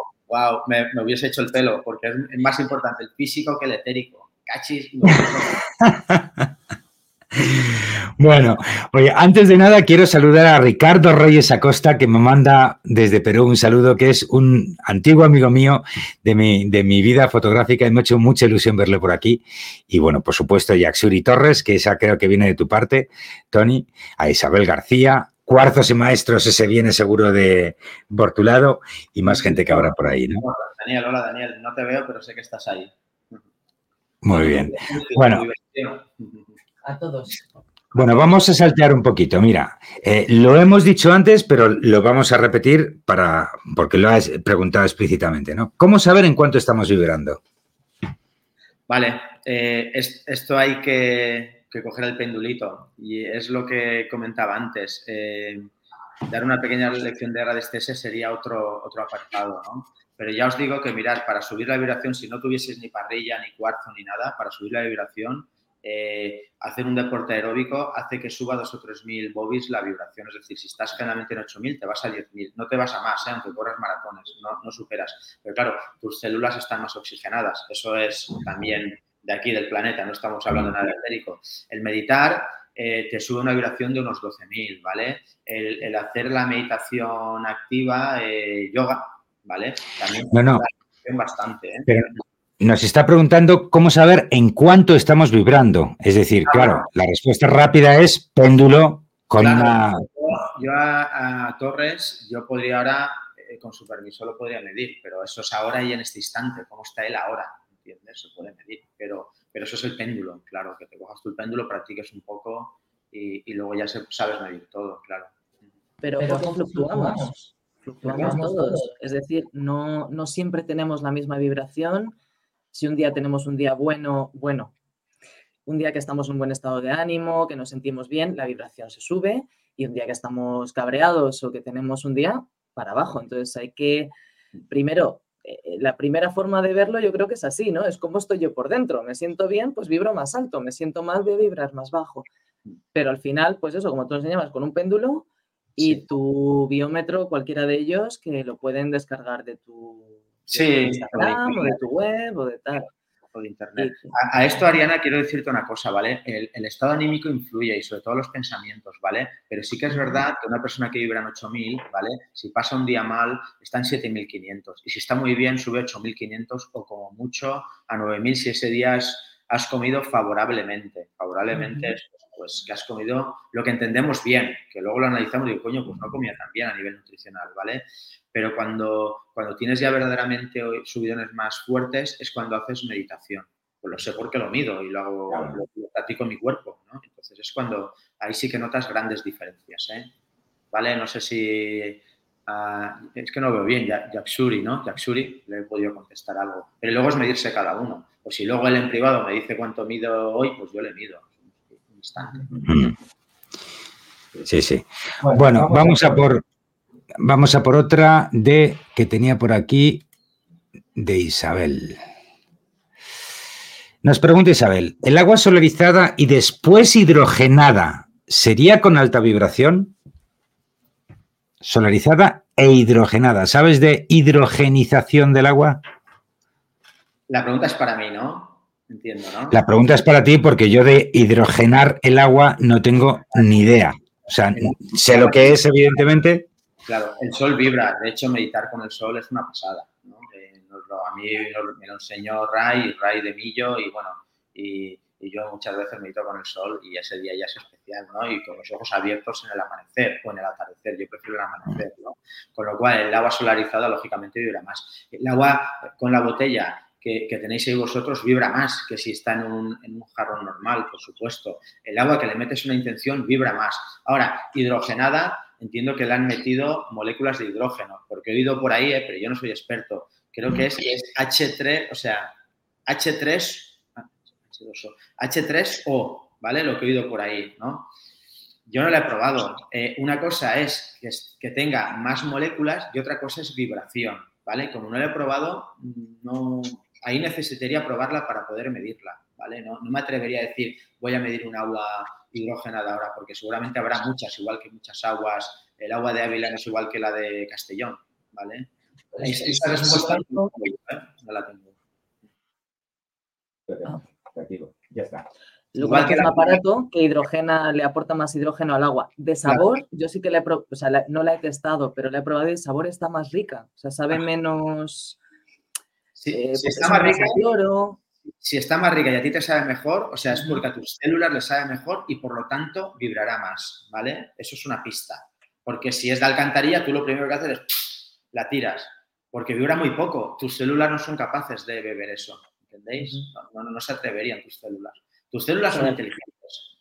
me, hubiese hecho el pelo, porque es más importante el físico que el etérico. Cachis. Bueno, oye, antes de nada quiero saludar a Ricardo Reyes Acosta, que me manda desde Perú un saludo, que es un antiguo amigo mío de mi, de mi vida fotográfica y me ha hecho mucha ilusión verle por aquí. Y bueno, por supuesto, Yaxuri Torres, que esa creo que viene de tu parte, Tony, a Isabel García, Cuarzos y Maestros, ese viene seguro de Bortulado y más gente que habrá por ahí, ¿no? Daniel, hola Daniel, no te veo, pero sé que estás ahí. Muy bien. Bueno a todos. Bueno, vamos a saltear un poquito. Mira, eh, lo hemos dicho antes, pero lo vamos a repetir para, porque lo has preguntado explícitamente, ¿no? ¿Cómo saber en cuánto estamos vibrando? Vale, eh, esto hay que, coger el pendulito y es lo que comentaba antes. Eh, dar una pequeña lección de radiestesia sería otro, otro apartado, ¿no? Pero ya os digo que mirad, para subir la vibración, si no tuvieses ni parrilla, ni cuarzo, ni nada, para subir la vibración, eh, hacer un deporte aeróbico hace que suba dos o tres mil bobis la vibración. Es decir, si estás generalmente en 8.000, te vas a 10.000. No te vas a más, ¿eh? aunque corras maratones, no, superas. Pero claro, tus células están más oxigenadas. Eso es también de aquí, del planeta, no estamos hablando de nada etérico. El meditar eh, te sube una vibración de unos 12.000, ¿vale? El, hacer la meditación activa, yoga, ¿vale? También no, no. bastante, Pero nos está preguntando cómo saber en cuánto estamos vibrando. Es decir, ah, claro, la respuesta rápida es péndulo con una... Yo a, Torres, yo podría ahora, eh, con su permiso lo podría medir, pero eso es ahora y en este instante, cómo está él ahora, ¿entiendes? Se puede medir, pero, pero eso es el péndulo, claro, que te cojas tu péndulo, practiques un poco y, luego ya sabes medir todo, claro. Pero, pero fluctuamos? Fluctuamos todos. Es decir, no, no siempre tenemos la misma vibración. Si un día tenemos un día bueno, bueno, un día que estamos en un buen estado de ánimo, que nos sentimos bien, la vibración se sube y un día que estamos cabreados o que tenemos un día para abajo. Entonces hay que, primero, la primera forma de verlo yo creo que es así, ¿no? Es cómo estoy yo por dentro. Me siento bien, pues vibro más alto. Me siento mal, voy a vibrar más bajo. Pero al final, pues eso, como tú enseñabas, con un péndulo y tu biómetro, cualquiera de ellos, que lo pueden descargar de tu, Instagram o de tu web o de tal. O de internet. A, esto, Ariana, quiero decirte una cosa, ¿vale? El, estado anímico influye y sobre todo los pensamientos, ¿vale? Pero sí que es verdad que una persona que vibra en 8000, ¿vale? Si pasa un día mal, está en 7500. Y si está muy bien, sube a 8500 o como mucho a 9000 si ese día has comido favorablemente. Favorablemente pues que has comido lo que entendemos bien, que luego lo analizamos y digo, coño, pues no comía tan bien a nivel nutricional, ¿vale? Pero cuando, cuando tienes ya verdaderamente subidones más fuertes es cuando haces meditación. Pues lo sé porque lo mido y lo hago, lo, practico en mi cuerpo, ¿no? Entonces es cuando ahí sí que notas grandes diferencias, ¿eh? ¿Vale? No sé si... Ah, es que no veo bien, Jacksuri, ¿no? Jacksuri, le he podido contestar algo. Pero luego es medirse cada uno. Pues si luego él en privado me dice cuánto mido hoy, pues yo le mido Sí, sí. Bueno, vamos, a por vamos a por otra de que tenía por aquí de Isabel. Nos pregunta Isabel, ¿el agua solarizada y después hidrogenada sería con alta vibración? Solarizada e hidrogenada. ¿Sabes de hidrogenización del agua? La pregunta es para mí, ¿no? Entiendo, ¿no? La pregunta es para ti porque yo de hidrogenar el agua no tengo ni idea. O sea, sé lo que es, evidentemente. Claro, el sol vibra. De hecho, meditar con el sol es una pasada. ¿no? Eh, a mí me lo enseñó Ray, Ray de Millo, y bueno, y, yo muchas veces medito con el sol y ese día ya es especial, ¿no? Y con los ojos abiertos en el amanecer o en el atardecer. Yo prefiero el amanecer, ¿no? Con lo cual, el agua solarizada, lógicamente, vibra más. El agua con la botella que, tenéis ahí vosotros vibra más que si está en un, en jarrón normal, por supuesto. El agua que le metes una intención vibra más. Ahora, hidrogenada, entiendo que le han metido moléculas de hidrógeno, porque he oído por ahí, eh, pero yo no soy experto. Creo que es, H3, o sea, H3, H3O, ¿vale? Lo que he oído por ahí, ¿no? Yo no la he probado. Eh, una cosa es que, que tenga más moléculas y otra cosa es vibración, ¿vale? Como no la he probado, no, ahí necesitaría probarla para poder medirla, ¿vale? No, me atrevería a decir, voy a medir un agua hidrogenada ahora, porque seguramente habrá muchas, igual que muchas aguas. El agua de Ávila no es igual que la de Castellón, ¿vale? Esa respuesta no, la tengo. Ya está. Igual que el aparato que hidrogena, le aporta más hidrógeno al agua. De sabor, yo sí que le he o sea, no la he testado, pero la he probado y de sabor está más rica. O sea, sabe menos eh, si, está más rica, si está más rica y a ti te sabe mejor, o sea, es porque a tus células les sabe mejor y por lo tanto vibrará más, ¿vale? Eso es una pista. Porque si es de alcantarilla, tú lo primero que haces es la tiras, porque vibra muy poco. Tus células no son capaces de beber eso, ¿entendéis? No, no, se atreverían tus células. Tus células son inteligentes.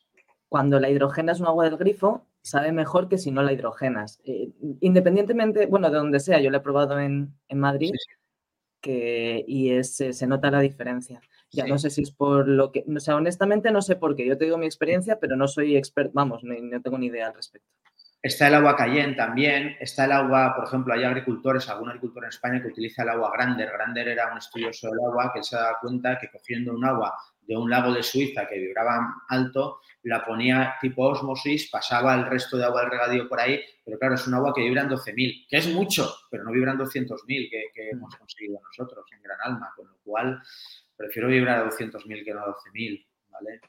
Cuando la hidrogenas un agua del grifo, sabe mejor que si no la hidrogenas. Eh, independientemente, bueno, de donde sea, yo la he probado en, Madrid que, y es, se nota la diferencia. Ya no sé si es por lo que, o sea, honestamente no sé por qué. Yo te digo mi experiencia, pero no soy experto, vamos, no, tengo ni idea al respecto. Está el agua Cayenne también, está el agua, por ejemplo, hay agricultores, algún agricultor en España que utiliza el agua Grander. Grander era un estudioso del agua que se da cuenta que cogiendo un agua de un lago de Suiza que vibraba alto, la ponía tipo osmosis, pasaba el resto de agua del regadío por ahí, pero claro, es un agua que vibra en 12.000, que es mucho, pero no vibra en 200.000 que, que hemos conseguido nosotros en Gran Alma, con lo cual prefiero vibrar a 200.000 que no a 12.000, ¿vale?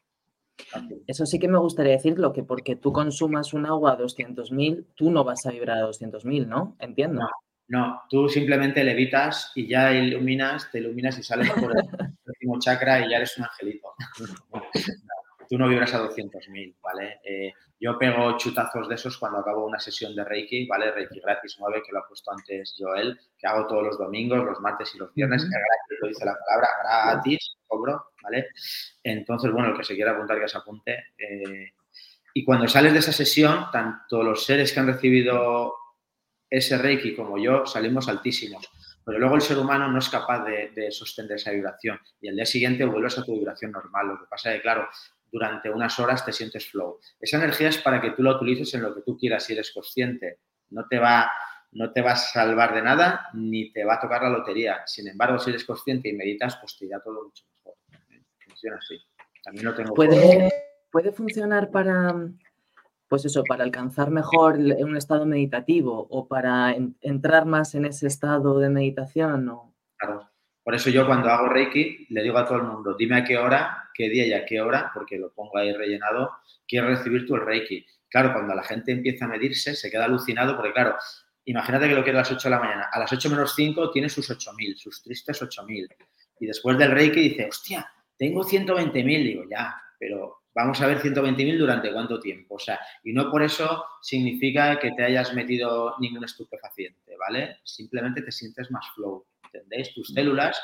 Eso sí que me gustaría decirlo, que porque tú consumas un agua a 200.000, tú no vas a vibrar a 200.000, ¿no? Entiendo. No, tú simplemente levitas y ya iluminas, te iluminas y sales por el último chakra y ya eres un angelito. tú no vibras a 200.000, ¿vale? Eh, yo pego chutazos de esos cuando acabo una sesión de Reiki, ¿vale? Reiki gratis 9, que lo ha puesto antes Joel, que hago todos los domingos, los martes y los viernes, que gratis, lo dice la palabra, gratis, cobro, ¿vale? Entonces, bueno, el que se quiera apuntar, que se apunte. Eh, y cuando sales de esa sesión, tanto los seres que han recibido ese Reiki como yo salimos altísimos. Pero luego el ser humano no es capaz de, sostener esa vibración y al día siguiente vuelves a tu vibración normal. Lo que pasa es que, claro, durante unas horas te sientes flow. Esa energía es para que tú la utilices en lo que tú quieras si eres consciente. No te va, no te va a salvar de nada ni te va a tocar la lotería. Sin embargo, si eres consciente y meditas, pues te irá todo mucho mejor. Funciona así. También lo tengo. ¿Puede, ¿Puede funcionar para, pues eso, para alcanzar mejor un estado meditativo o para entrar más en ese estado de meditación? O... Claro. Por eso yo cuando hago Reiki le digo a todo el mundo, dime a qué hora, qué día y a qué hora, porque lo pongo ahí rellenado, quiero recibir tú el Reiki. Claro, cuando la gente empieza a medirse, se queda alucinado porque, claro, imagínate que lo quiere a las 8 de la mañana. A las 8 menos 5 tiene sus 8.000, sus tristes 8.000. Y después del Reiki dice, hostia, tengo 120.000. Digo, ya, pero vamos a ver 120.000 durante cuánto tiempo. O sea, y no por eso significa que te hayas metido ningún estupefaciente, ¿vale? Simplemente te sientes más flow, ¿entendéis? Tus células,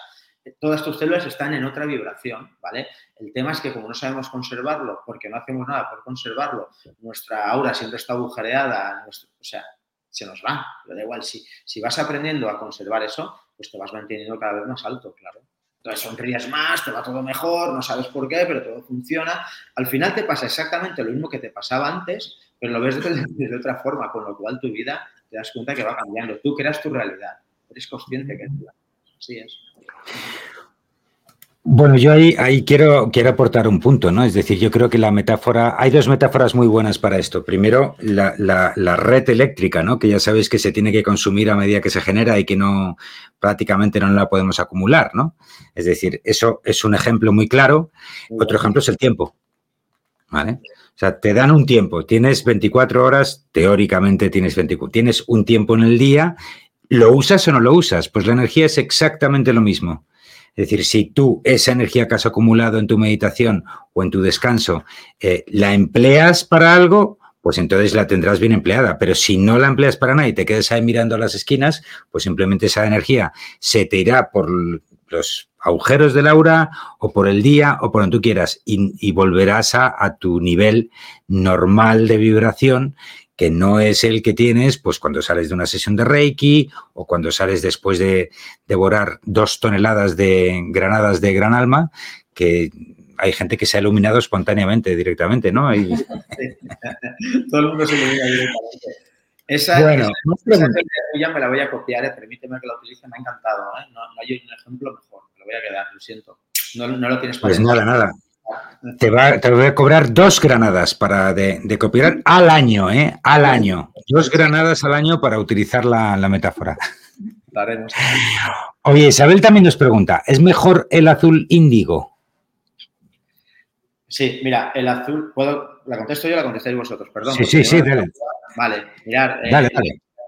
todas tus células están en otra vibración, ¿vale? El tema es que como no sabemos conservarlo, porque no hacemos nada por conservarlo, nuestra aura siempre está agujereada, o sea, se nos va, pero da igual, si, si vas aprendiendo a conservar eso, pues te vas manteniendo cada vez más alto, claro. Entonces sonríes más, te va todo mejor, no sabes por qué, pero todo funciona. Al final te pasa exactamente lo mismo que te pasaba antes, pero lo ves de, otra forma, con lo cual tu vida te das cuenta que va cambiando. Tú creas tu realidad, eres consciente que Así es. Bueno, yo ahí, ahí quiero, quiero aportar un punto, ¿no? Es decir, yo creo que la metáfora, hay dos metáforas muy buenas para esto. Primero, la, la, red eléctrica, ¿no? Que ya sabéis que se tiene que consumir a medida que se genera y que no, prácticamente no la podemos acumular, ¿no? Es decir, eso es un ejemplo muy claro. Otro ejemplo es el tiempo, ¿vale? O sea, te dan un tiempo, tienes 24 horas, teóricamente tienes 24, tienes un tiempo en el día, ¿lo usas o no lo usas? Pues la energía es exactamente lo mismo. Es decir, si tú esa energía que has acumulado en tu meditación o en tu descanso eh, la empleas para algo, pues entonces la tendrás bien empleada. Pero si no la empleas para nada y te quedas ahí mirando a las esquinas, pues simplemente esa energía se te irá por los agujeros del aura o por el día o por donde tú quieras y, volverás a, tu nivel normal de vibración que no es el que tienes pues cuando sales de una sesión de Reiki o cuando sales después de devorar dos toneladas de granadas de gran alma, que hay gente que se ha iluminado espontáneamente, directamente, ¿no? Todo el mundo se ilumina directamente. Esa, bueno, ya me la voy a copiar, eh, permíteme que la utilice, me ha encantado. ¿eh? No, no, hay un ejemplo mejor, me lo voy a quedar, lo siento. No, no lo tienes para Pues nada, nada. Te, va, te, voy a cobrar dos granadas para de, de, copiar al año, ¿eh? Al año. Dos granadas al año para utilizar la, la metáfora. Daremos. Oye, Isabel también nos pregunta, ¿es mejor el azul índigo? Sí, mira, el azul, ¿puedo, ¿la contesto yo la contestáis vosotros? Perdón. Sí, sí, sí, dale. Vale, mirar. Eh, dale.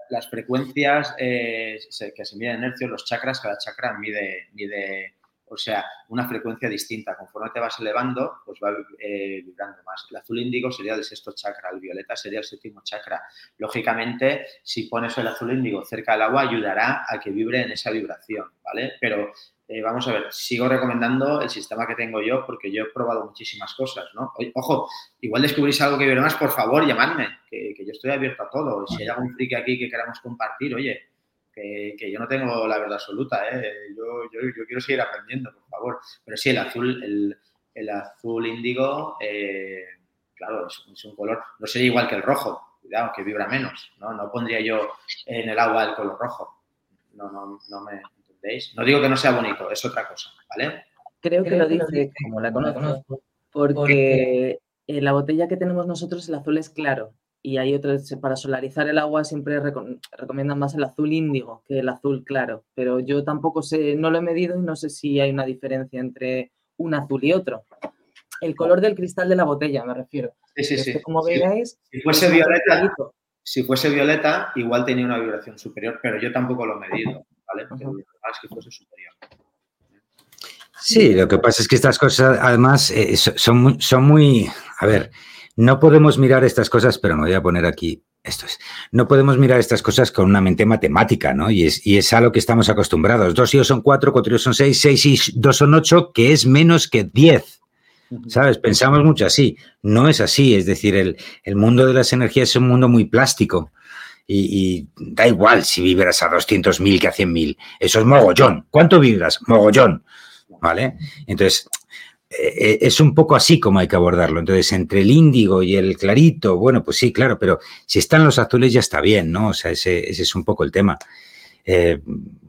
Las frecuencias eh, que se miden en hercios, los chakras, cada chakra mide, mide o sea, una frecuencia distinta. Conforme te vas elevando, pues va eh, vibrando más. El azul índigo sería el sexto chakra, el violeta sería el séptimo chakra. Lógicamente, si pones el azul índigo cerca del agua, ayudará a que vibre en esa vibración, ¿vale? Pero eh, vamos a ver, sigo recomendando el sistema que tengo yo porque yo he probado muchísimas cosas, ¿no? Ojo, igual descubrís algo que vibre más, por favor, llamadme, que, que yo estoy abierto a todo. Si hay algún friki aquí que queramos compartir, oye, que, yo no tengo la verdad absoluta, ¿eh? yo, quiero seguir aprendiendo, por favor. Pero sí, el azul, el, azul índigo, eh, claro, es, un color, no sería igual que el rojo, cuidado, que vibra menos, ¿no? No pondría yo en el agua el color rojo. No, no, no me entendéis. No digo que no sea bonito, es otra cosa, ¿vale? Creo que lo dice, como la conozco, porque en la botella que tenemos nosotros el azul es claro y hay otros, para solarizar el agua siempre recomiendan más el azul índigo que el azul claro, pero yo tampoco sé, no lo he medido y no sé si hay una diferencia entre un azul y otro. El color del cristal de la botella, me refiero. Sí, sí, sí. como veáis, si fuese violeta, Si fuese violeta, igual tenía una vibración superior, pero yo tampoco lo he medido, ¿vale? Pero es que fuese superior. Sí, lo que pasa es que estas cosas, además, eh, son, son muy. A ver, no podemos mirar estas cosas, pero me voy a poner aquí. Esto es. No podemos mirar estas cosas con una mente matemática, ¿no? Y es, y es a lo que estamos acostumbrados. Dos y dos son cuatro, cuatro y dos son seis, seis y dos son ocho, que es menos que diez. ¿Sabes? Pensamos mucho así. No es así. Es decir, el, mundo de las energías es un mundo muy plástico. Y, da igual si vibras a 200.000 que a 100.000. Eso es mogollón. ¿Cuánto vibras? Mogollón. ¿Vale? Entonces, es un poco así como hay que abordarlo. Entonces, entre el índigo y el clarito, bueno, pues sí, claro, pero si están los azules ya está bien, ¿no? O sea, ese, es un poco el tema. Eh,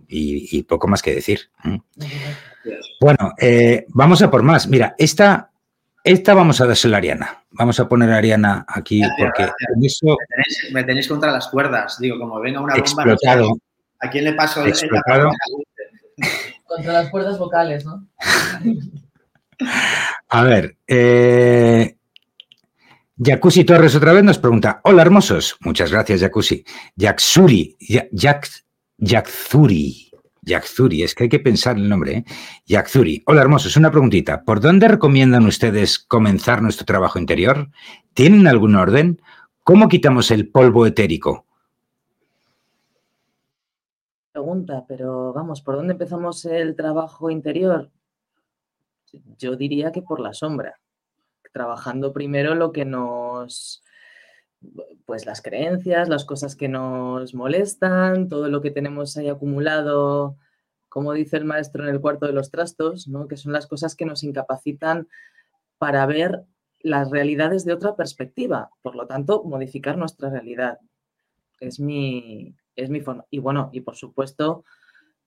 y, poco más que decir. Bueno, vamos a por más. Mira, esta esta vamos a dársela a Ariana. Vamos a poner a Ariana aquí porque me, tenéis, contra las cuerdas. Digo, como venga una bomba. Explotado. ¿A quién le paso el Explotado. Contra las cuerdas vocales, ¿no? A ver, eh, Jacuzzi Torres otra vez nos pregunta: Hola, hermosos. Muchas gracias, Jacuzzi. Jacksuri, Jack, Jackzuri. Yakzuri, es que hay que pensar el nombre, ¿eh? Hola, hermosos, una preguntita. ¿Por dónde recomiendan ustedes comenzar nuestro trabajo interior? ¿Tienen algún orden? ¿Cómo quitamos el polvo etérico? Pregunta, pero vamos, ¿por dónde empezamos el trabajo interior? Yo diría que por la sombra, trabajando primero lo que nos, pues las creencias, las cosas que nos molestan, todo lo que tenemos ahí acumulado, como dice el maestro en el cuarto de los trastos, ¿no? que son las cosas que nos incapacitan para ver las realidades de otra perspectiva, por lo tanto, modificar nuestra realidad. Es mi, es mi forma. Y bueno, y por supuesto,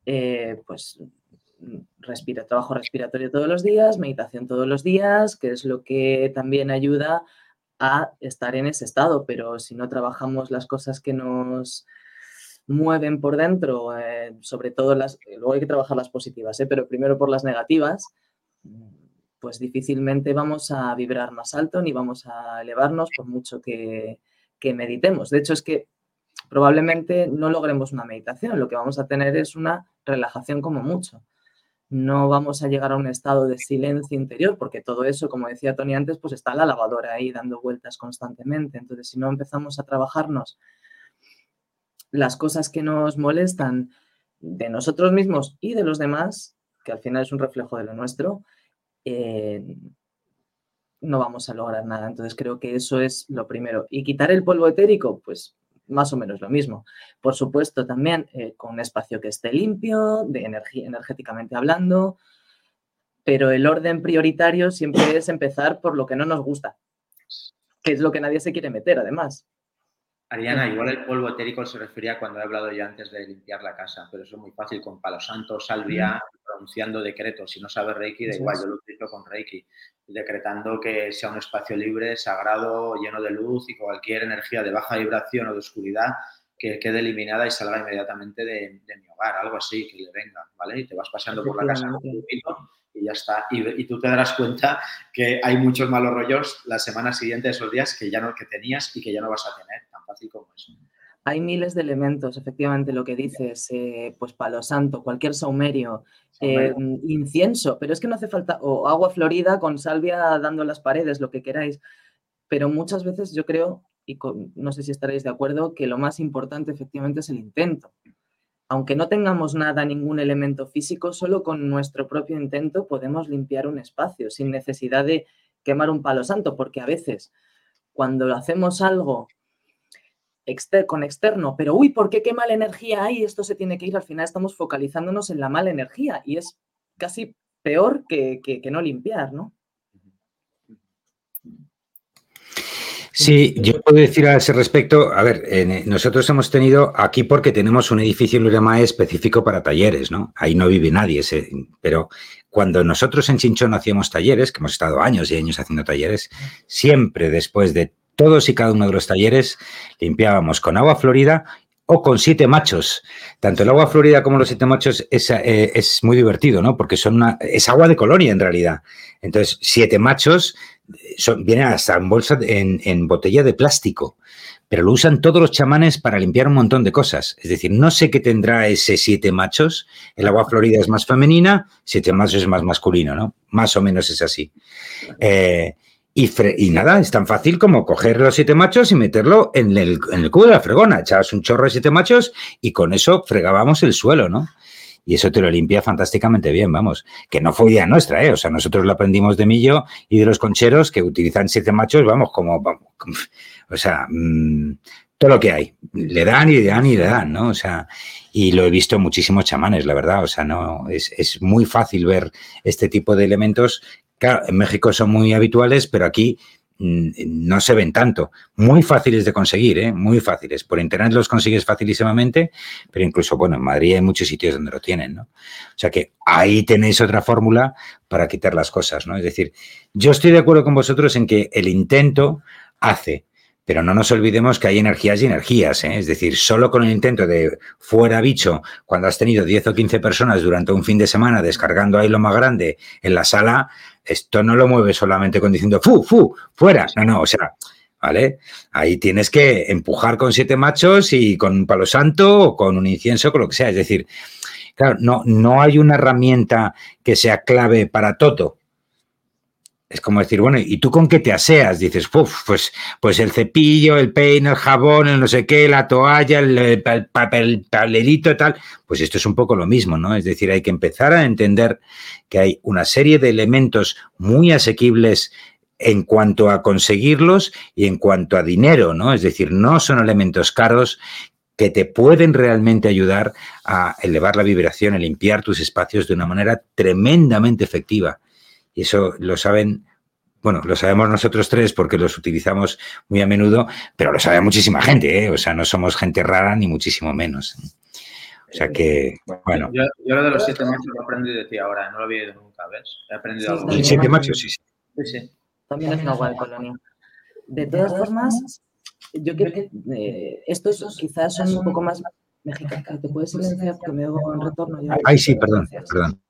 eh, pues respira, trabajo respiratorio todos los días, meditación todos los días, que es lo que también ayuda a estar en ese estado, pero si no trabajamos las cosas que nos mueven por dentro, eh, sobre todo las, luego hay que trabajar las positivas, ¿eh? pero primero por las negativas, pues difícilmente vamos a vibrar más alto ni vamos a elevarnos por mucho que, que meditemos. De hecho, es que probablemente no logremos una meditación, lo que vamos a tener es una relajación como mucho no vamos a llegar a un estado de silencio interior, porque todo eso, como decía Tony antes, pues está la lavadora ahí dando vueltas constantemente. Entonces, si no empezamos a trabajarnos las cosas que nos molestan de nosotros mismos y de los demás, que al final es un reflejo de lo nuestro, eh, no vamos a lograr nada. Entonces, creo que eso es lo primero. Y quitar el polvo etérico, pues más o menos lo mismo. Por supuesto, también eh, con un espacio que esté limpio, de energía, energéticamente hablando, pero el orden prioritario siempre es empezar por lo que no nos gusta, que es lo que nadie se quiere meter, además. Ariana, igual el polvo etérico se refería cuando he hablado ya antes de limpiar la casa, pero eso es muy fácil con palo santo, salvia, pronunciando decretos. Si no sabes Reiki, da igual, yo lo utilizo con Reiki, decretando que sea un espacio libre, sagrado, lleno de luz y cualquier energía de baja vibración o de oscuridad que quede eliminada y salga inmediatamente de, mi hogar, algo así, que le venga, ¿vale? Y te vas paseando por la casa y ya está. Y, tú te darás cuenta que hay muchos malos rollos la semana siguiente de esos días que ya no que tenías y que ya no vas a tener, tan fácil como eso. Hay miles de elementos, efectivamente, lo que dices, eh, pues palo santo, cualquier saumerio, eh, incienso, pero es que no hace falta, o agua florida con salvia dando las paredes, lo que queráis. Pero muchas veces yo creo, y no sé si estaréis de acuerdo, que lo más importante efectivamente es el intento. Aunque no tengamos nada, ningún elemento físico, solo con nuestro propio intento podemos limpiar un espacio sin necesidad de quemar un palo santo, porque a veces cuando hacemos algo con externo, pero uy, ¿por qué qué mala energía hay? Esto se tiene que ir. Al final estamos focalizándonos en la mala energía y es casi peor que, no limpiar, ¿no? Sí, yo puedo decir a ese respecto, a ver, nosotros hemos tenido aquí porque tenemos un edificio en Luremae específico para talleres, ¿no? Ahí no vive nadie, pero cuando nosotros en Chinchón hacíamos talleres, que hemos estado años y años haciendo talleres, siempre después de todos y cada uno de los talleres limpiábamos con agua florida o con siete machos. Tanto el agua florida como los siete machos es, eh, muy divertido, ¿no? Porque son una, es agua de colonia en realidad. Entonces, siete machos son, vienen hasta en bolsa, en, en botella de plástico pero lo usan todos los chamanes para limpiar un montón de cosas. Es decir, no sé qué tendrá ese siete machos. El agua florida es más femenina, siete machos es más masculino, ¿no? Más o menos es así. Eh, y, nada, es tan fácil como coger los siete machos y meterlo en el, en el cubo de la fregona. Echabas un chorro de siete machos y con eso fregábamos el suelo, ¿no? y eso te lo limpia fantásticamente bien, vamos. Que no fue idea nuestra, ¿eh? O sea, nosotros lo aprendimos de Millo y de los concheros que utilizan siete machos, vamos, como, vamos, o sea, mm, todo lo que hay. Le dan y le dan y le dan, ¿no? O sea, y lo he visto en muchísimos chamanes, la verdad. O sea, no, es, es muy fácil ver este tipo de elementos. Claro, en México son muy habituales, pero aquí Mm, no se ven tanto. Muy fáciles de conseguir, ¿eh? muy fáciles. Por internet los consigues facilísimamente, pero incluso, bueno, en Madrid hay muchos sitios donde lo tienen, ¿no? O sea que ahí tenéis otra fórmula para quitar las cosas, ¿no? Es decir, yo estoy de acuerdo con vosotros en que el intento hace, pero no nos olvidemos que hay energías y energías, ¿eh? es decir, solo con el intento de fuera bicho, cuando has tenido 10 o 15 personas durante un fin de semana descargando ahí lo más grande en la sala, esto no lo mueve solamente con diciendo fu, fu, fuera. No, no, o sea, ¿vale? Ahí tienes que empujar con siete machos y con un palo santo o con un incienso, con lo que sea. Es decir, claro, no, no hay una herramienta que sea clave para todo. Es como decir, bueno, ¿y tú con qué te aseas? Dices, pues, pues el cepillo, el peine, el jabón, el no sé qué, la toalla, el, papel, el tal. Pues esto es un poco lo mismo, ¿no? Es decir, hay que empezar a entender que hay una serie de elementos muy asequibles en cuanto a conseguirlos y en cuanto a dinero, ¿no? Es decir, no son elementos caros que te pueden realmente ayudar a elevar la vibración, a limpiar tus espacios de una manera tremendamente efectiva. Y eso lo saben, bueno, lo sabemos nosotros tres porque los utilizamos muy a menudo, pero lo sabe muchísima gente, ¿eh? O sea, no somos gente rara ni muchísimo menos. O sea que, bueno. Yo, lo de los siete machos lo aprendí de ti ahora, no lo había oído nunca, ¿ves? He aprendido algo. ¿El siete machos? Sí, sí. También es una guay colonia. De todas formas, yo creo que eh, estos quizás son un poco más mexicanos. ¿Te puedes silenciar? Que me hago en retorno. Ay, sí, perdón, perdón.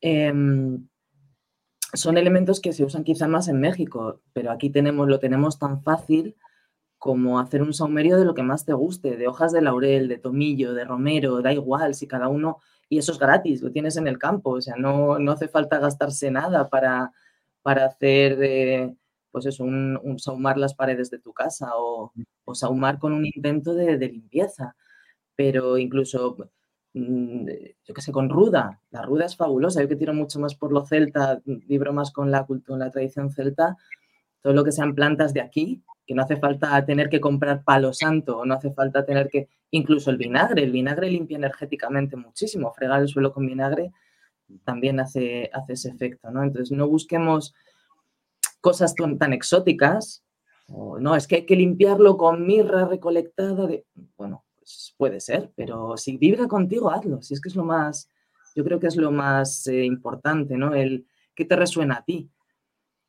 Eh, son elementos que se usan quizá más en México, pero aquí tenemos, lo tenemos tan fácil como hacer un saumerio de lo que más te guste, de hojas de laurel, de tomillo, de romero, da igual, si cada uno, y eso es gratis, lo tienes en el campo, o sea, no, no hace falta gastarse nada para, para hacer, eh, pues eso, un, un, saumar las paredes de tu casa o, o saumar con un intento de, de limpieza, pero incluso yo qué sé, con ruda. La ruda es fabulosa. Yo que tiro mucho más por lo celta, vibro más con la cultura, la tradición celta. Todo lo que sean plantas de aquí, que no hace falta tener que comprar palo santo, no hace falta tener que, incluso el vinagre, el vinagre limpia energéticamente muchísimo. Fregar el suelo con vinagre también hace, hace ese efecto, ¿no? Entonces no busquemos cosas tan, exóticas. no, es que hay que limpiarlo con mirra recolectada de. Bueno, pues, puede ser, pero si vibra contigo, hazlo. Si es que es lo más, yo creo que es lo más eh, importante, ¿no? El que te resuena a ti.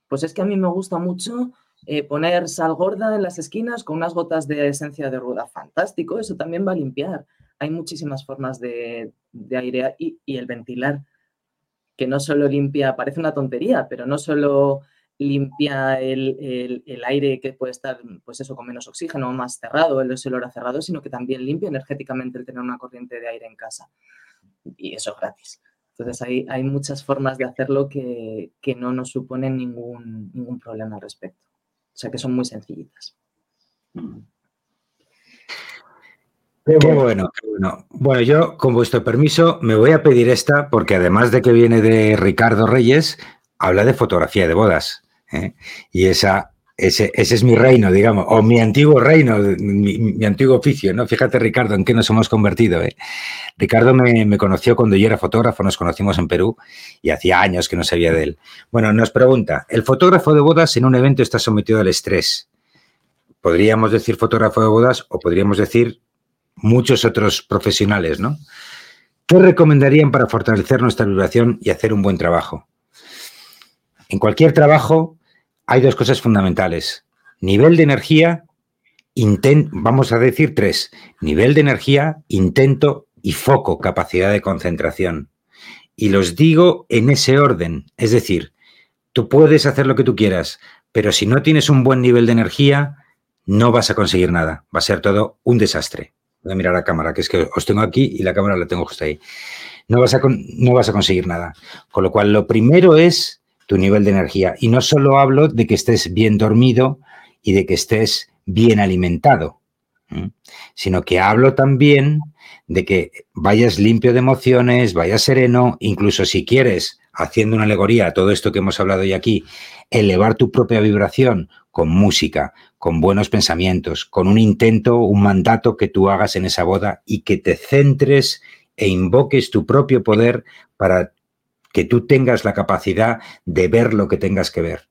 Pues es que a mí me gusta mucho eh, poner sal gorda en las esquinas con unas gotas de esencia de ruda. Fantástico, eso también va a limpiar. Hay muchísimas formas de, de aire y, y el ventilar, que no solo limpia, parece una tontería, pero no solo limpia el, aire que puede estar, pues eso, con menos oxígeno, más cerrado, el olor cerrado, sino que también limpia energéticamente el tener una corriente de aire en casa. Y eso es gratis. Entonces hay, hay muchas formas de hacerlo que, no nos suponen ningún, ningún problema al respecto. O sea que son muy sencillitas. Qué bueno, qué bueno. Bueno, yo, con vuestro permiso, me voy a pedir esta porque además de que viene de Ricardo Reyes, habla de fotografía de bodas. ¿Eh? Y esa, ese, ese, es mi reino, digamos, o mi antiguo reino, mi, antiguo oficio, ¿no? Fíjate, Ricardo, en qué nos hemos convertido. ¿eh? Ricardo me, me, conoció cuando yo era fotógrafo, nos conocimos en Perú y hacía años que no sabía de él. Bueno, nos pregunta, ¿el fotógrafo de bodas en un evento está sometido al estrés? Podríamos decir fotógrafo de bodas o podríamos decir muchos otros profesionales, ¿no? ¿Qué recomendarían para fortalecer nuestra vibración y hacer un buen trabajo? En cualquier trabajo hay dos cosas fundamentales. Nivel de energía, intent, vamos a decir tres. Nivel de energía, intento y foco, capacidad de concentración. Y los digo en ese orden. Es decir, tú puedes hacer lo que tú quieras, pero si no tienes un buen nivel de energía, no vas a conseguir nada. Va a ser todo un desastre. Voy a mirar la cámara, que es que os tengo aquí y la cámara la tengo justo ahí. No vas a, no vas a conseguir nada. Con lo cual, lo primero es tu nivel de energía. Y no solo hablo de que estés bien dormido y de que estés bien alimentado, sino que hablo también de que vayas limpio de emociones, vayas sereno, incluso si quieres, haciendo una alegoría a todo esto que hemos hablado hoy aquí, elevar tu propia vibración con música, con buenos pensamientos, con un intento, un mandato que tú hagas en esa boda y que te centres e invoques tu propio poder para que tú tengas la capacidad de ver lo que tengas que ver.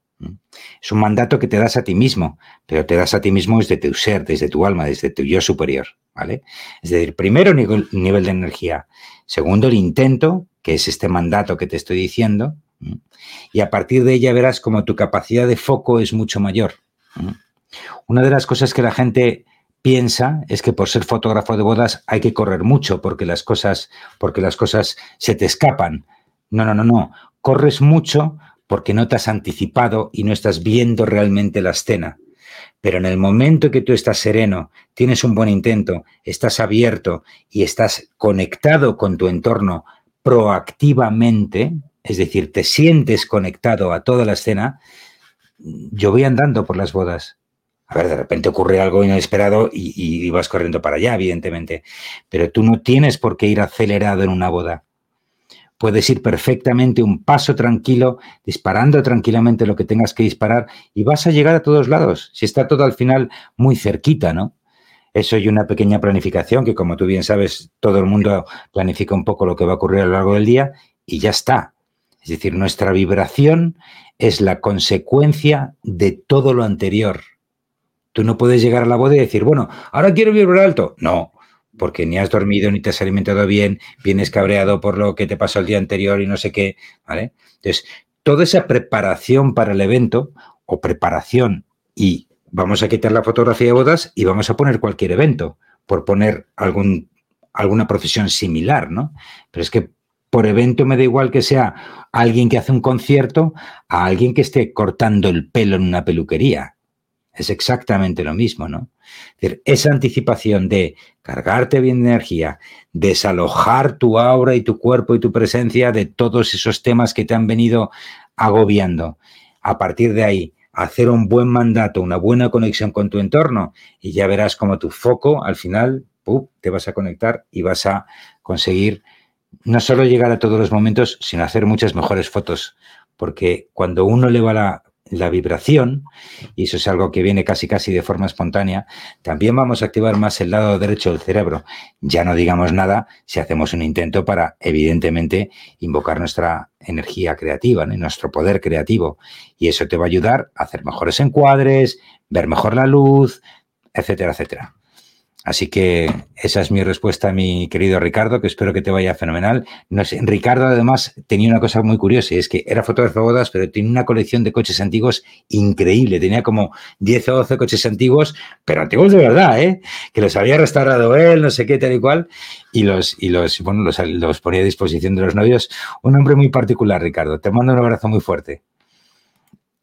Es un mandato que te das a ti mismo, pero te das a ti mismo desde tu ser, desde tu alma, desde tu yo superior, ¿vale? Es decir, primero nivel, nivel de energía, segundo el intento, que es este mandato que te estoy diciendo, y a partir de ella verás como tu capacidad de foco es mucho mayor. Una de las cosas que la gente piensa es que por ser fotógrafo de bodas hay que correr mucho porque las cosas, porque las cosas se te escapan. No, no, no, no. Corres mucho porque no te has anticipado y no estás viendo realmente la escena. Pero en el momento que tú estás sereno, tienes un buen intento, estás abierto y estás conectado con tu entorno proactivamente, es decir, te sientes conectado a toda la escena, yo voy andando por las bodas. A ver, de repente ocurre algo inesperado y, vas corriendo para allá, evidentemente. Pero tú no tienes por qué ir acelerado en una boda puedes ir perfectamente un paso tranquilo, disparando tranquilamente lo que tengas que disparar y vas a llegar a todos lados, si está todo al final muy cerquita, ¿no? Eso y una pequeña planificación, que como tú bien sabes, todo el mundo planifica un poco lo que va a ocurrir a lo largo del día y ya está. Es decir, nuestra vibración es la consecuencia de todo lo anterior. Tú no puedes llegar a la boda y decir, bueno, ahora quiero vibrar alto. No, porque ni has dormido ni te has alimentado bien, vienes cabreado por lo que te pasó el día anterior y no sé qué, ¿vale? Entonces, toda esa preparación para el evento o preparación y vamos a quitar la fotografía de bodas y vamos a poner cualquier evento, por poner algún, alguna profesión similar, ¿no? Pero es que por evento me da igual que sea alguien que hace un concierto a alguien que esté cortando el pelo en una peluquería. Es exactamente lo mismo, ¿no? Es decir, esa anticipación de cargarte bien de energía, desalojar tu aura y tu cuerpo y tu presencia de todos esos temas que te han venido agobiando. A partir de ahí, hacer un buen mandato, una buena conexión con tu entorno y ya verás como tu foco al final te vas a conectar y vas a conseguir no solo llegar a todos los momentos, sino hacer muchas mejores fotos. Porque cuando uno le va la la vibración, y eso es algo que viene casi casi de forma espontánea, también vamos a activar más el lado derecho del cerebro. Ya no digamos nada si hacemos un intento para, evidentemente, invocar nuestra energía creativa, nuestro poder creativo. Y eso te va a ayudar a hacer mejores encuadres, ver mejor la luz, etcétera, etcétera. Así que esa es mi respuesta mi querido Ricardo, que espero que te vaya fenomenal. No sé, Ricardo además tenía una cosa muy curiosa, y es que era fotógrafo de bodas, pero tiene una colección de coches antiguos increíble. Tenía como 10 o 12 coches antiguos, pero antiguos de verdad, ¿eh? Que los había restaurado él, no sé qué, tal y cual, y los, y los, bueno, los, los ponía a disposición de los novios. Un hombre muy particular, Ricardo. Te mando un abrazo muy fuerte.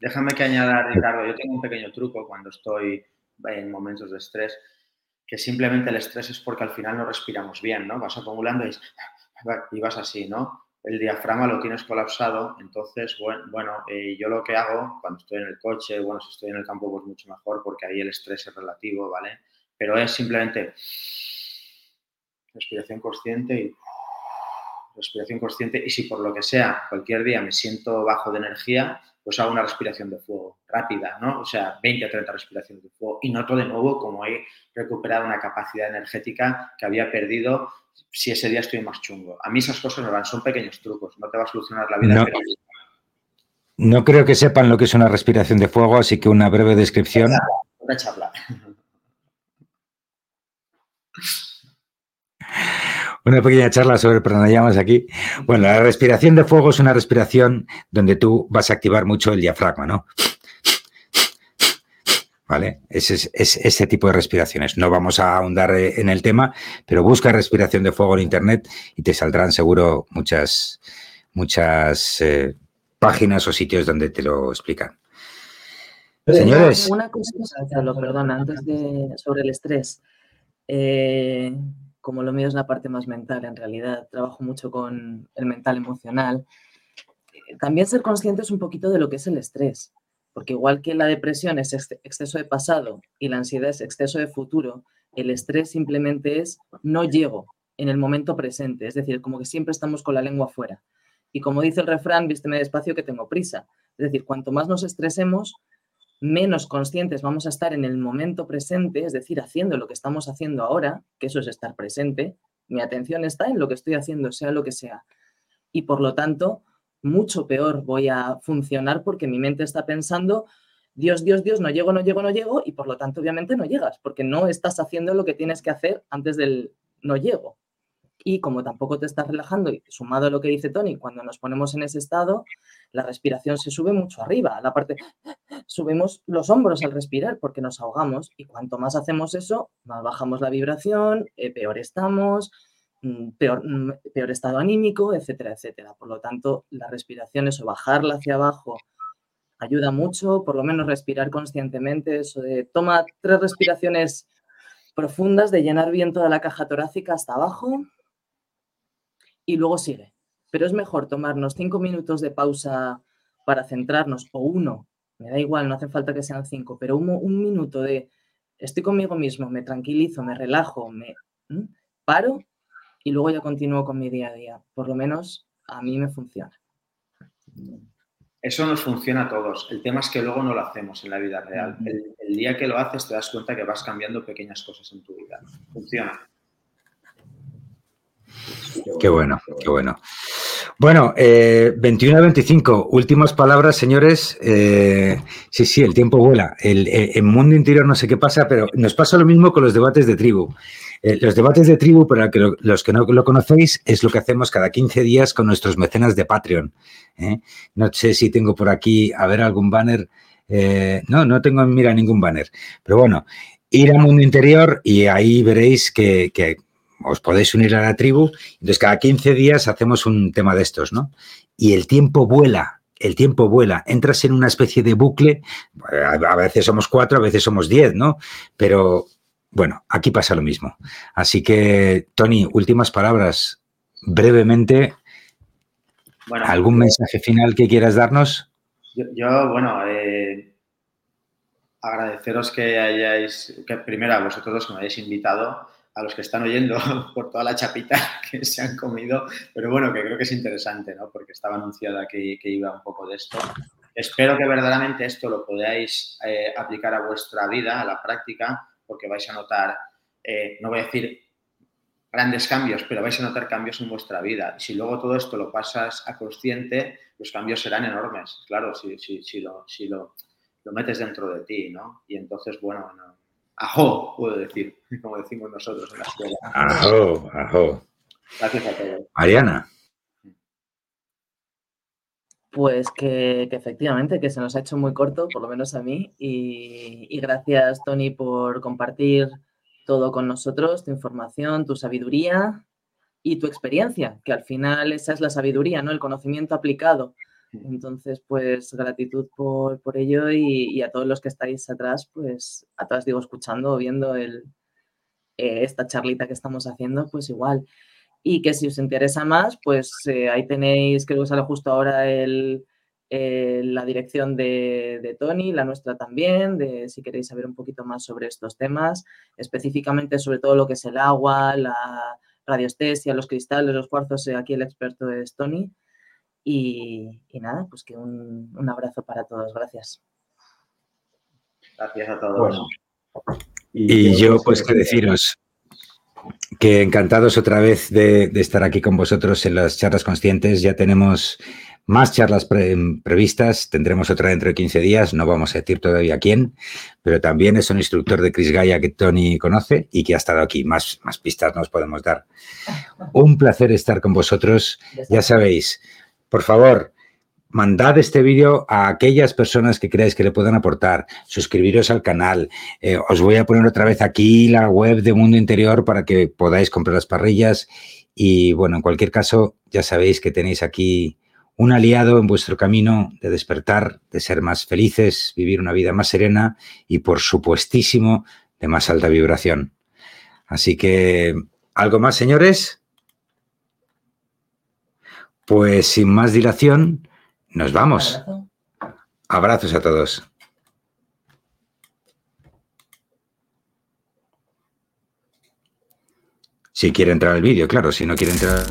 Déjame que añada, Ricardo, yo tengo un pequeño truco cuando estoy en momentos de estrés que simplemente el estrés es porque al final no respiramos bien, ¿no? Vas acumulando y, vas así, ¿no? El diafragma lo tienes colapsado, entonces, bueno, eh, yo lo que hago cuando estoy en el coche, bueno, si estoy en el campo, pues mucho mejor porque ahí el estrés es relativo, ¿vale? Pero es simplemente respiración consciente y respiración consciente y si por lo que sea cualquier día me siento bajo de energía, pues hago una respiración de fuego rápida, ¿no? O sea, 20 o 30 respiraciones de fuego y noto de nuevo como he recuperado una capacidad energética que había perdido si ese día estoy más chungo. A mí esas cosas me van, son pequeños trucos, no te va a solucionar la vida. No, no creo que sepan lo que es una respiración de fuego, así que una breve descripción. Una charla. Una pequeña charla sobre pranayamas aquí. Bueno, la respiración de fuego es una respiración donde tú vas a activar mucho el diafragma, ¿no? ¿Vale? Es, ese tipo de respiraciones. No vamos a ahondar eh, en el tema, pero busca respiración de fuego en Internet y te saldrán seguro muchas, muchas eh, páginas o sitios donde te lo explican. Señores. Una cosa, perdón, antes de sobre el estrés. Eh, como lo mío es la parte más mental, en realidad trabajo mucho con el mental emocional. Eh, también ser conscientes un poquito de lo que es el estrés, porque igual que la depresión es exceso de pasado y la ansiedad es exceso de futuro, el estrés simplemente es no llego en el momento presente, es decir, como que siempre estamos con la lengua afuera. Y como dice el refrán, vísteme despacio que tengo prisa. Es decir, cuanto más nos estresemos, menos conscientes vamos a estar en el momento presente, es decir, haciendo lo que estamos haciendo ahora, que eso es estar presente. Mi atención está en lo que estoy haciendo, sea lo que sea. Y por lo tanto, mucho peor voy a funcionar porque mi mente está pensando, Dios, Dios, Dios, no llego, no llego, no llego, y por lo tanto, obviamente, no llegas, porque no estás haciendo lo que tienes que hacer antes del no llego. Y como tampoco te estás relajando, y sumado a lo que dice Tony, cuando nos ponemos en ese estado, la respiración se sube mucho arriba, la parte, subimos los hombros al respirar porque nos ahogamos y cuanto más hacemos eso, más bajamos la vibración, eh, peor estamos, mm, peor, mm, peor estado anímico, etcétera, etcétera. Por lo tanto, la respiración, eso, bajarla hacia abajo, ayuda mucho, por lo menos respirar conscientemente, eso de toma tres respiraciones profundas de llenar bien toda la caja torácica hasta abajo y luego sigue. Pero es mejor tomarnos cinco minutos de pausa para centrarnos, o uno, me da igual, no hace falta que sean cinco, pero un, un minuto de estoy conmigo mismo, me tranquilizo, me relajo, me paro y luego ya continúo con mi día a día. Por lo menos a mí me funciona. Eso nos funciona a todos. El tema es que luego no lo hacemos en la vida real. El, el, día que lo haces te das cuenta que vas cambiando pequeñas cosas en tu vida. Funciona. Qué bueno, qué bueno. Bueno, eh, 21 a 25, últimas palabras, señores. Eh, sí, sí, el tiempo vuela. El, el, mundo interior no sé qué pasa, pero nos pasa lo mismo con los debates de tribu. Eh, los debates de tribu, para que lo, los que no lo conocéis, es lo que hacemos cada 15 días con nuestros mecenas de Patreon. ¿eh? No sé si tengo por aquí, a ver, algún banner. No, no tengo, mira, ningún banner. Pero bueno, ir al mundo interior y ahí veréis que, que os podéis unir a la tribu. Entonces, cada 15 días hacemos un tema de estos, ¿no? Y el tiempo vuela, el tiempo vuela. Entras en una especie de bucle. A veces somos cuatro, a veces somos diez, ¿no? Pero bueno, aquí pasa lo mismo. Así que, Tony, últimas palabras. Brevemente, bueno, ¿algún mensaje final que quieras darnos? Yo, yo bueno, eh, agradeceros que hayáis, que primero a vosotros que me hayáis invitado a los que están oyendo por toda la chapita que se han comido, pero bueno, que creo que es interesante, ¿no? Porque estaba anunciada que, que iba un poco de esto. Espero que verdaderamente esto lo podáis eh, aplicar a vuestra vida, a la práctica, porque vais a notar, eh, no voy a decir grandes cambios, pero vais a notar cambios en vuestra vida. Si luego todo esto lo pasas a consciente, los cambios serán enormes, claro, si, si, si, lo, si lo, lo metes dentro de ti, ¿no? Y entonces, bueno, no, ajo, puedo decir, como decimos nosotros en la escuela. Ajo, ajo. Gracias a todos. Mariana. Pues que, que, efectivamente, que se nos ha hecho muy corto, por lo menos a mí, y, y, gracias, Tony, por compartir todo con nosotros, tu información, tu sabiduría y tu experiencia, que al final esa es la sabiduría, ¿no? El conocimiento aplicado. Entonces, pues gratitud por, por ello y, a todos los que estáis atrás, pues atrás digo, escuchando o viendo el, eh, esta charlita que estamos haciendo, pues igual. Y que si os interesa más, pues eh, ahí tenéis, creo que sale justo ahora el, eh, la dirección de, de, Tony, la nuestra también, de si queréis saber un poquito más sobre estos temas, específicamente sobre todo lo que es el agua, la radiestesia, los cristales, los cuarzos, aquí el experto es Tony. Y, y nada, pues que un, un, abrazo para todos. Gracias. Gracias a todos. Bueno, y, y yo, pues, que deciros que encantados otra vez de, de, estar aquí con vosotros en las charlas conscientes. Ya tenemos más charlas pre, previstas, tendremos otra dentro de 15 días, no vamos a decir todavía quién, pero también es un instructor de Chris Gaia que Tony conoce y que ha estado aquí. Más, más pistas nos podemos dar. Un placer estar con vosotros. Ya sabéis, por favor, mandad este vídeo a aquellas personas que creáis que le puedan aportar, suscribiros al canal. Eh, os voy a poner otra vez aquí la web de Mundo Interior para que podáis comprar las parrillas. Y bueno, en cualquier caso, ya sabéis que tenéis aquí un aliado en vuestro camino de despertar, de ser más felices, vivir una vida más serena y, por supuestísimo, de más alta vibración. Así que, ¿algo más, señores? Pues sin más dilación, nos vamos. Abrazos a todos. Si quiere entrar al vídeo, claro, si no quiere entrar...